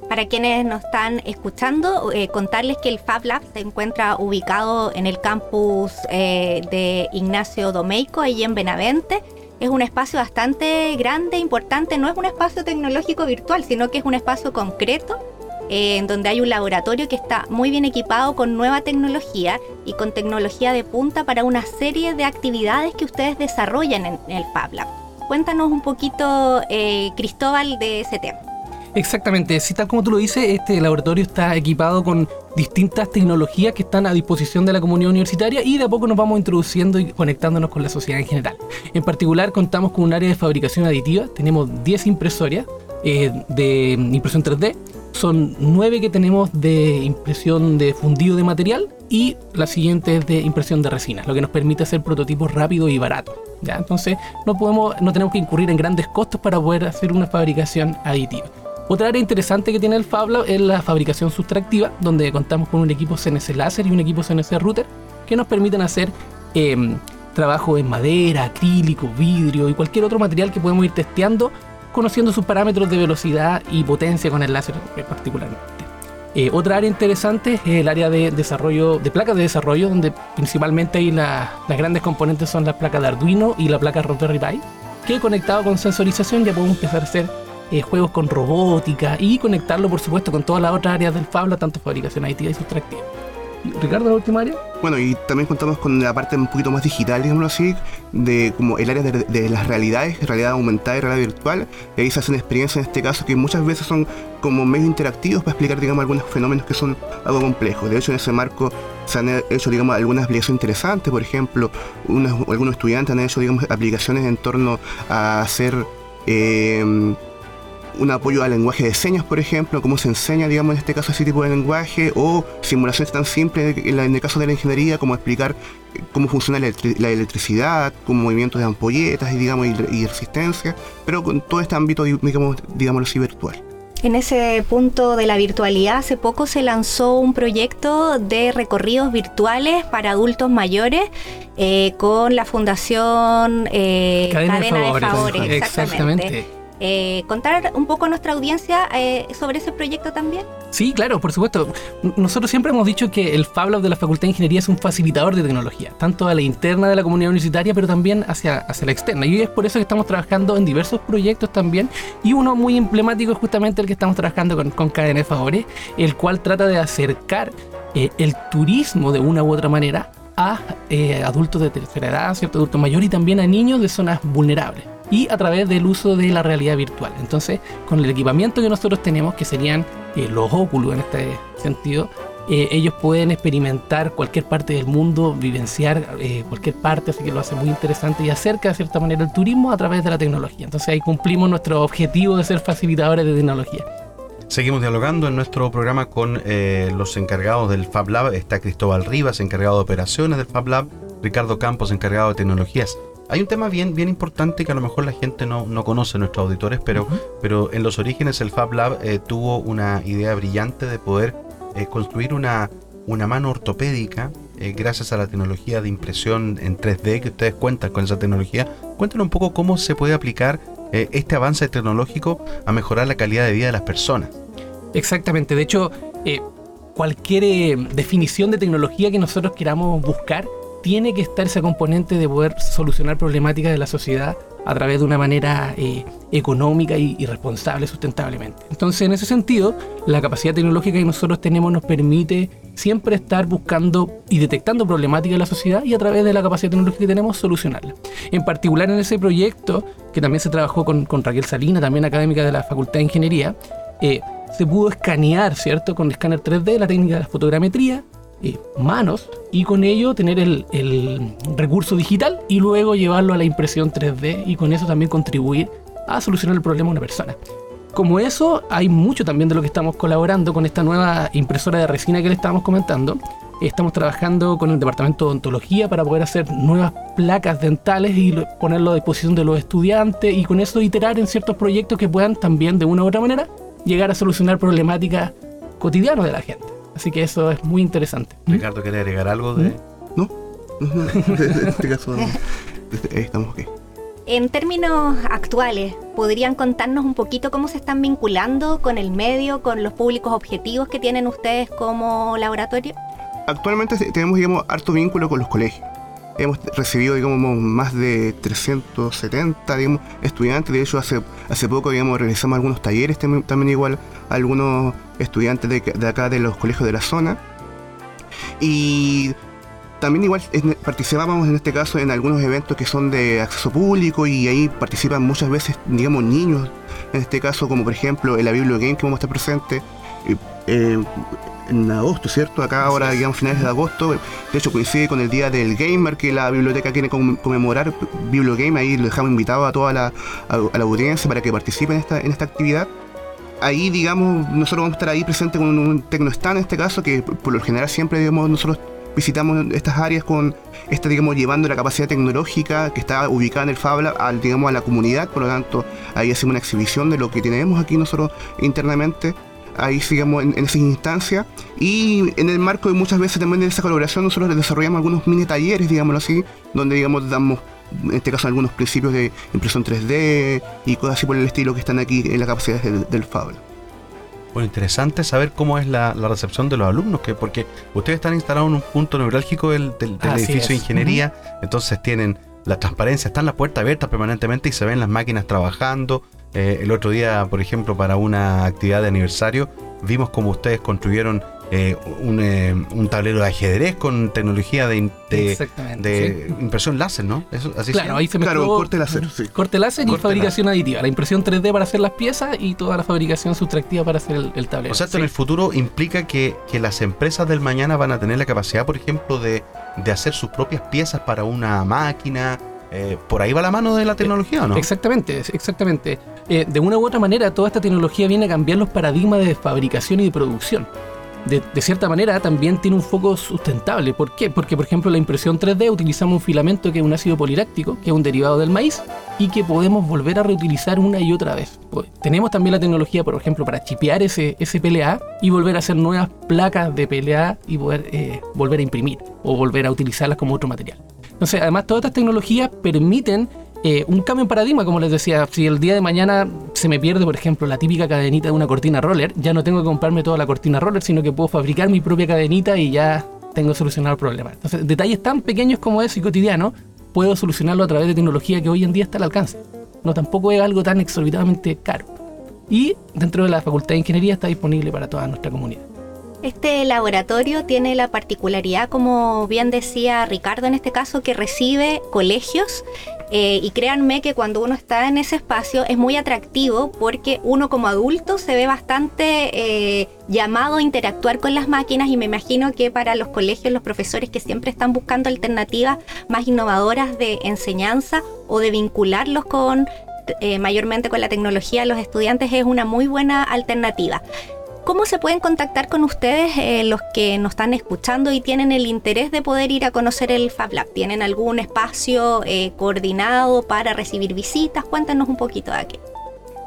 Para quienes nos están escuchando, eh, contarles que el Fab Lab se encuentra ubicado en el campus eh, de Ignacio Domeico, allí en Benavente. Es un espacio bastante grande, importante. No es un espacio tecnológico virtual, sino que es un espacio concreto eh, en donde hay un laboratorio que está muy bien equipado con nueva tecnología y con tecnología de punta para una serie de actividades que ustedes desarrollan en, el Fab Lab. Cuéntanos un poquito, Cristóbal, de ese tema. Exactamente, si tal como tú lo dices, este laboratorio está equipado con distintas tecnologías que están a disposición de la comunidad universitaria y de a poco nos vamos introduciendo y conectándonos con la sociedad en general. En particular contamos con un área de fabricación aditiva, tenemos 10 impresoras eh, de impresión 3D, son 9 que tenemos de impresión de fundido de material y la siguiente es de impresión de resina, lo que nos permite hacer prototipos rápidos y baratos. ¿ya? Entonces no, podemos, no tenemos que incurrir en grandes costos para poder hacer una fabricación aditiva. Otra área interesante que tiene el Fab es la fabricación sustractiva, donde contamos con un equipo CNC láser y un equipo CNC router que nos permiten hacer em, trabajo en madera, acrílico, vidrio y cualquier otro material que podemos ir testeando, conociendo sus parámetros de velocidad y potencia con el láser particularmente. Eh, otra área interesante es el área de desarrollo, de placas de desarrollo, donde principalmente hay las grandes componentes son las placas de Arduino y la placa Raspberry Pi, que conectado con sensorización ya podemos empezar a hacer eh, juegos con robótica y conectarlo, por supuesto, con todas las otras áreas del Fabla, tanto fabricación aditiva y sustractiva. Ricardo, la última área. Bueno, y también contamos con la parte un poquito más digital, digámoslo así, de como el área de, las realidades, realidad aumentada y realidad virtual. Y ahí se hacen experiencias en este caso que muchas veces son como medios interactivos para explicar, digamos, algunos fenómenos que son algo complejos. De hecho, en ese marco se han hecho, digamos, algunas aplicaciones interesantes. Por ejemplo, algunos estudiantes han hecho, digamos, aplicaciones en torno a hacer... Eh, un apoyo al lenguaje de señas, por ejemplo, cómo se enseña, digamos, en este caso ese tipo de lenguaje, o simulaciones tan simples en, el caso de la ingeniería, como explicar eh, cómo funciona la, electricidad, con movimientos de ampolletas y, digamos, y, resistencia, pero con todo este ámbito, digamos, digámoslo así, virtual. En ese punto de la virtualidad, hace poco se lanzó un proyecto de recorridos virtuales para adultos mayores eh, con la Fundación eh, Cadena, de Favores. Exactamente Eh, ¿Contar un poco a nuestra audiencia eh, sobre ese proyecto también? Sí, claro, por supuesto. Nosotros siempre hemos dicho que el Fab Lab de la Facultad de Ingeniería es un facilitador de tecnología, tanto a la interna de la comunidad universitaria, pero también hacia, hacia la externa. Y es por eso que estamos trabajando en diversos proyectos también. Y uno muy emblemático es justamente el que estamos trabajando con, con KN Favore, el cual trata de acercar eh, el turismo de una u otra manera a eh, adultos de tercera edad, cierto adulto mayor y también a niños de zonas vulnerables y a través del uso de la realidad virtual. Entonces, con el equipamiento que nosotros tenemos, que serían eh, los óculos en este sentido, eh, ellos pueden experimentar cualquier parte del mundo, vivenciar eh, cualquier parte, así que lo hace muy interesante y acerca de cierta manera el turismo a través de la tecnología. Entonces ahí cumplimos nuestro objetivo de ser facilitadores de tecnología. Seguimos dialogando en nuestro programa con eh, los encargados del Fab Lab. Está Cristóbal Rivas, encargado de operaciones del Fab Lab, Ricardo Campos, encargado de tecnologías. Hay un tema bien, bien importante que a lo mejor la gente no, no conoce, nuestros auditores, pero, pero en los orígenes el Fab Lab eh, tuvo una idea brillante de poder eh, construir una, una mano ortopédica eh, gracias a la tecnología de impresión en 3D que ustedes cuentan con esa tecnología. Cuéntanos un poco cómo se puede aplicar eh, este avance tecnológico a mejorar la calidad de vida de las personas. Exactamente, de hecho, eh, cualquier eh, definición de tecnología que nosotros queramos buscar tiene que estar ese componente de poder solucionar problemáticas de la sociedad a través de una manera eh, económica y, responsable sustentablemente. Entonces, en ese sentido, la capacidad tecnológica que nosotros tenemos nos permite siempre estar buscando y detectando problemáticas de la sociedad y a través de la capacidad tecnológica que tenemos solucionarlas. En particular en ese proyecto, que también se trabajó con, Raquel Salina, también académica de la Facultad de Ingeniería, eh, se pudo escanear, ¿cierto? Con escáner 3D, la técnica de la fotogrametría, eh, manos, y con ello tener el, recurso digital y luego llevarlo a la impresión 3D y con eso también contribuir a solucionar el problema de una persona. Como eso, hay mucho también de lo que estamos colaborando con esta nueva impresora de resina que le estábamos comentando. Estamos trabajando con el departamento de odontología para poder hacer nuevas placas dentales y lo- ponerlo a disposición de los estudiantes y con eso iterar en ciertos proyectos que puedan también de una u otra manera llegar a solucionar problemáticas cotidianas de la gente. Así que eso es muy interesante. Ricardo, ¿quiere agregar algo de...? *laughs* No, no, no, en este caso estamos ok. En términos actuales, ¿podrían contarnos un poquito cómo se están vinculando con el medio, con los públicos objetivos que tienen ustedes como laboratorio? Actualmente te- tenemos, digamos, harto vínculo con los colegios. Hemos recibido, digamos, más de 370, digamos, estudiantes. De hecho, hace, hace poco, digamos, realizamos algunos talleres también, igual algunos estudiantes de, de acá de los colegios de la zona. Y también igual participábamos en este caso en algunos eventos que son de acceso público y ahí participan muchas veces, digamos, niños. En este caso, como por ejemplo en la Biblio Game que vamos a estar presentes. eh, eh, en agosto, ¿cierto? Acá ahora, digamos, finales de agosto. De hecho, coincide con el día del gamer que la biblioteca quiere conm- conmemorar. Bibliogame, ahí lo dejamos invitado a toda la, a, a la audiencia para que participe en esta, en esta actividad. Ahí, digamos, nosotros vamos a estar ahí presentes con un, tecnostand en este caso, que por, por lo general siempre, digamos, nosotros visitamos estas áreas con esta, digamos, llevando la capacidad tecnológica que está ubicada en el Fabla al, digamos, a la comunidad, por lo tanto, ahí hacemos una exhibición de lo que tenemos aquí nosotros internamente ahí sigamos en, en esa instancia y en el marco de muchas veces también de esa colaboración nosotros desarrollamos algunos mini talleres, digámoslo así, donde digamos damos en este caso algunos principios de impresión 3D y cosas así por el estilo que están aquí en la capacidad del, del. Bueno, interesante saber cómo es la, la recepción de los alumnos, que porque ustedes están instalados en un punto neurálgico del, del- del Así edificio de ingeniería, entonces tienen la transparencia, están las puertas abiertas permanentemente y se ven las máquinas trabajando. Eh, el otro día, por ejemplo, para una actividad de aniversario, vimos cómo ustedes construyeron eh, un, eh, un tablero de ajedrez con tecnología de, impresión láser, ¿no? Eso, así se Claro, ahí se mezcló Claro, corte láser, sí. corte láser y fabricación aditiva. La impresión 3D para hacer las piezas y toda la fabricación sustractiva para hacer el, el tablero. O sea, esto Sí. en el futuro implica que, que las empresas del mañana van a tener la capacidad, por ejemplo, de, de hacer sus propias piezas para una máquina. Eh, por ahí va la mano de la tecnología, ¿o ¿no? Exactamente, exactamente. Eh, de una u otra manera, toda esta tecnología viene a cambiar los paradigmas de fabricación y de producción. De, cierta manera, también tiene un foco sustentable. ¿Por qué? Porque, por ejemplo, la impresión 3D utilizamos un filamento que es un ácido poliláctico, que es un derivado del maíz, y que podemos volver a reutilizar una y otra vez. Tenemos también la tecnología, por ejemplo, para chipear ese, ese PLA y volver a hacer nuevas placas de PLA y poder eh, volver a imprimir o volver a utilizarlas como otro material. Entonces, además, todas estas tecnologías permiten eh, un cambio en paradigma, como les decía. Si el día de mañana se me pierde, por ejemplo, la típica cadenita de una cortina roller, ya no tengo que comprarme toda la cortina roller, sino que puedo fabricar mi propia cadenita y ya tengo solucionado el problema. Entonces, detalles tan pequeños como eso y cotidianos, puedo solucionarlo a través de tecnología que hoy en día está al alcance. No tampoco es algo tan exorbitadamente caro. Y dentro de la Facultad de Ingeniería está disponible para toda nuestra comunidad. Este laboratorio tiene la particularidad, como bien decía Ricardo en este caso, que recibe colegios eh, y créanme que cuando uno está en ese espacio es muy atractivo porque uno como adulto se ve bastante eh, llamado a interactuar con las máquinas y me imagino que para los colegios, los profesores que siempre están buscando alternativas más innovadoras de enseñanza o de vincularlos con eh, mayormente con la tecnología, los estudiantes es una muy buena alternativa. ¿Cómo se pueden contactar con ustedes eh, los que nos están escuchando y tienen el interés de poder ir a conocer el Fab Lab? ¿Tienen algún espacio eh, coordinado para recibir visitas? Cuéntanos un poquito de aquí.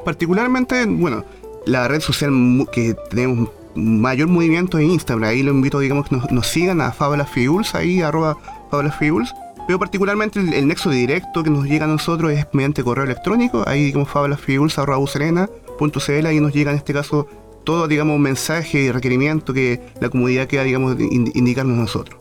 Particularmente, bueno, la red social que tenemos mayor movimiento en Instagram, ahí lo invito, digamos, que nos, sigan a Fábulas Fiuls, ahí arroba Fábulas Fiuls. Pero particularmente el, nexo directo que nos llega a nosotros es mediante correo electrónico, ahí digamos fabulasfiuls.cl, ahí nos llega en este caso todo, digamos, mensaje y requerimiento que la comunidad queda, digamos, in- indicarnos nosotros.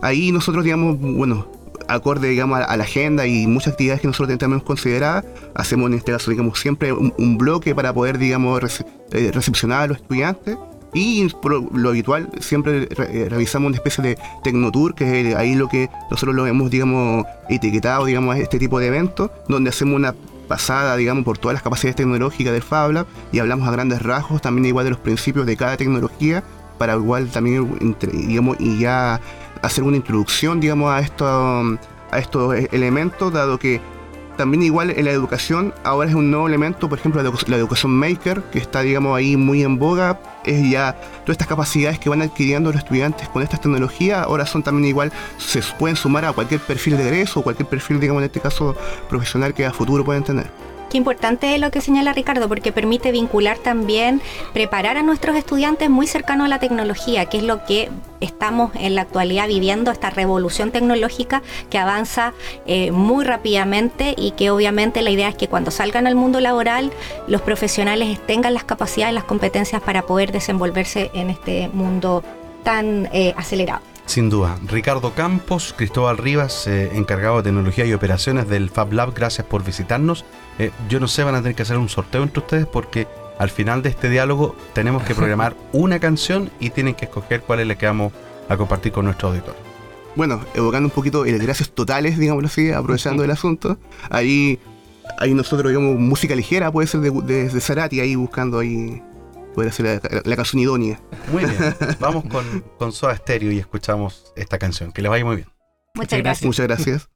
Ahí nosotros, digamos, bueno, acorde, digamos, a, la agenda y muchas actividades que nosotros tenemos consideradas, hacemos en este caso, digamos, siempre un, bloque para poder, digamos, eh, recepcionar a los estudiantes. Y por lo habitual, siempre re- eh, realizamos una especie de Tecnotour, que es ahí lo que nosotros lo hemos, digamos, etiquetado, digamos, este tipo de eventos, donde hacemos una pasada, digamos, por todas las capacidades tecnológicas del Fab Lab y hablamos a grandes rasgos también igual de los principios de cada tecnología para igual también, digamos, y ya hacer una introducción, digamos, a, esto, a estos e- elementos, dado que también igual en la educación ahora es un nuevo elemento, por ejemplo, la, edu- la educación maker, que está, digamos, ahí muy en boga, es ya todas estas capacidades que van adquiriendo los estudiantes con estas tecnologías, ahora son también igual, se pueden sumar a cualquier perfil de egreso, o cualquier perfil, digamos, en este caso profesional que a futuro pueden tener. Qué importante es lo que señala Ricardo, porque permite vincular también, preparar a nuestros estudiantes muy cercanos a la tecnología, que es lo que estamos en la actualidad viviendo, esta revolución tecnológica que avanza eh, muy rápidamente y que obviamente la idea es que cuando salgan al mundo laboral, los profesionales tengan las capacidades, las competencias para poder desenvolverse en este mundo tan eh, acelerado. Sin duda. Ricardo Campos, Cristóbal Rivas, eh, encargado de tecnología y operaciones del Fab Lab, gracias por visitarnos. Eh, yo no sé, van a tener que hacer un sorteo entre ustedes porque al final de este diálogo tenemos que programar *laughs* una canción y tienen que escoger cuál es la que vamos a compartir con nuestro auditor. bueno, evocando un poquito el gracias totales, digámoslo así, aprovechando el asunto. Ahí, ahí nosotros, digamos, música ligera puede ser de, de, de ahí buscando ahí, poder hacer la, la canción idónea. Muy bien. *laughs* Vamos con, con Soda Stereo y escuchamos esta canción. Que les vaya muy bien. Muchas gracias. Muchas gracias.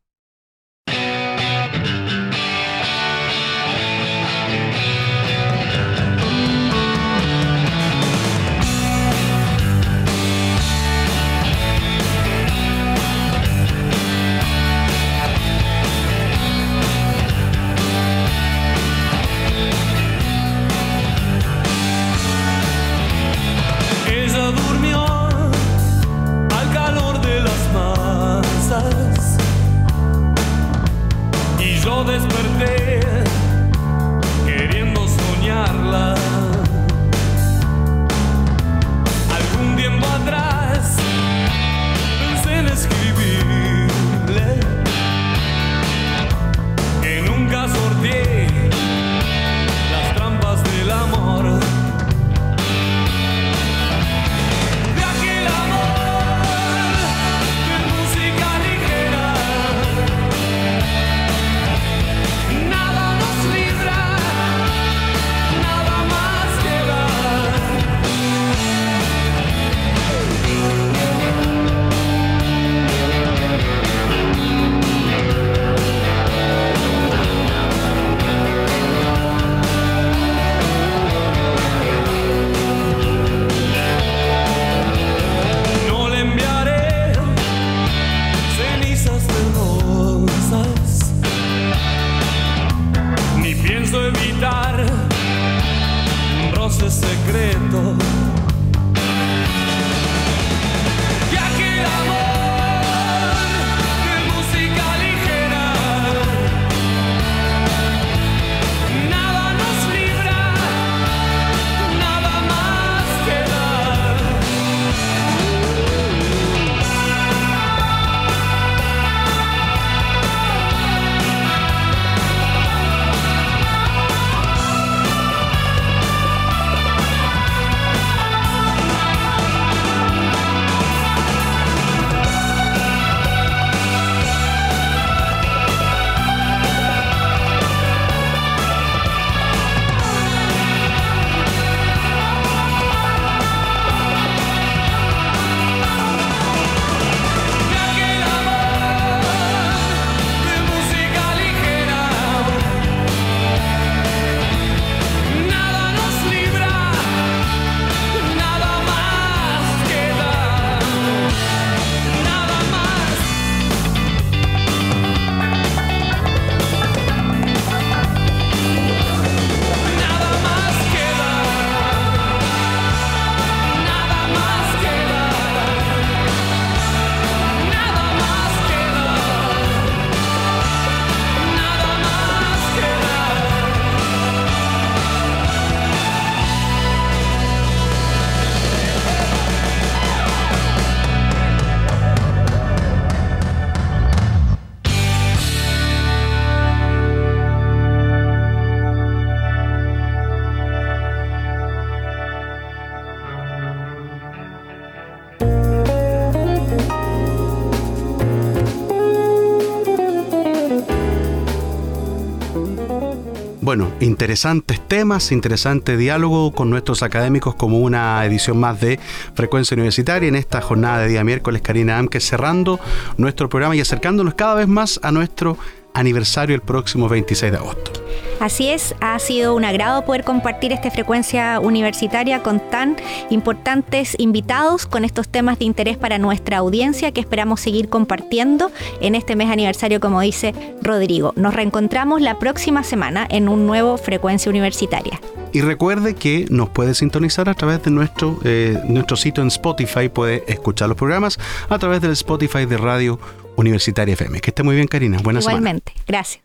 Interesantes temas, interesante diálogo con nuestros académicos como una edición más de Frecuencia Universitaria en esta jornada de día miércoles, Karina Amke, cerrando nuestro programa y acercándonos cada vez más a nuestro aniversario el próximo 26 de agosto. Así es, ha sido un agrado poder compartir esta frecuencia universitaria con tan importantes invitados, con estos temas de interés para nuestra audiencia que esperamos seguir compartiendo en este mes aniversario, como dice Rodrigo. Nos reencontramos la próxima semana en un nuevo Frecuencia Universitaria. Y recuerde que nos puede sintonizar a través de nuestro, eh, nuestro sitio en Spotify, puede escuchar los programas a través del Spotify de Radio Universitaria FM. Que esté muy bien, Karina. Buenas Igualmente. Gracias.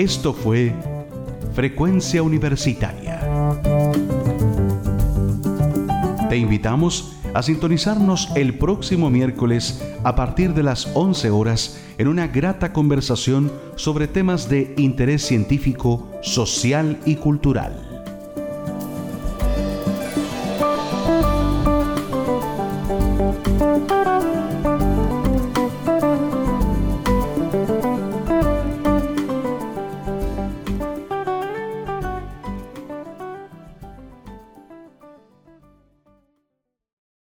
Esto fue Frecuencia Universitaria. Te invitamos a sintonizarnos el próximo miércoles a partir de las 11 horas en una grata conversación sobre temas de interés científico, social y cultural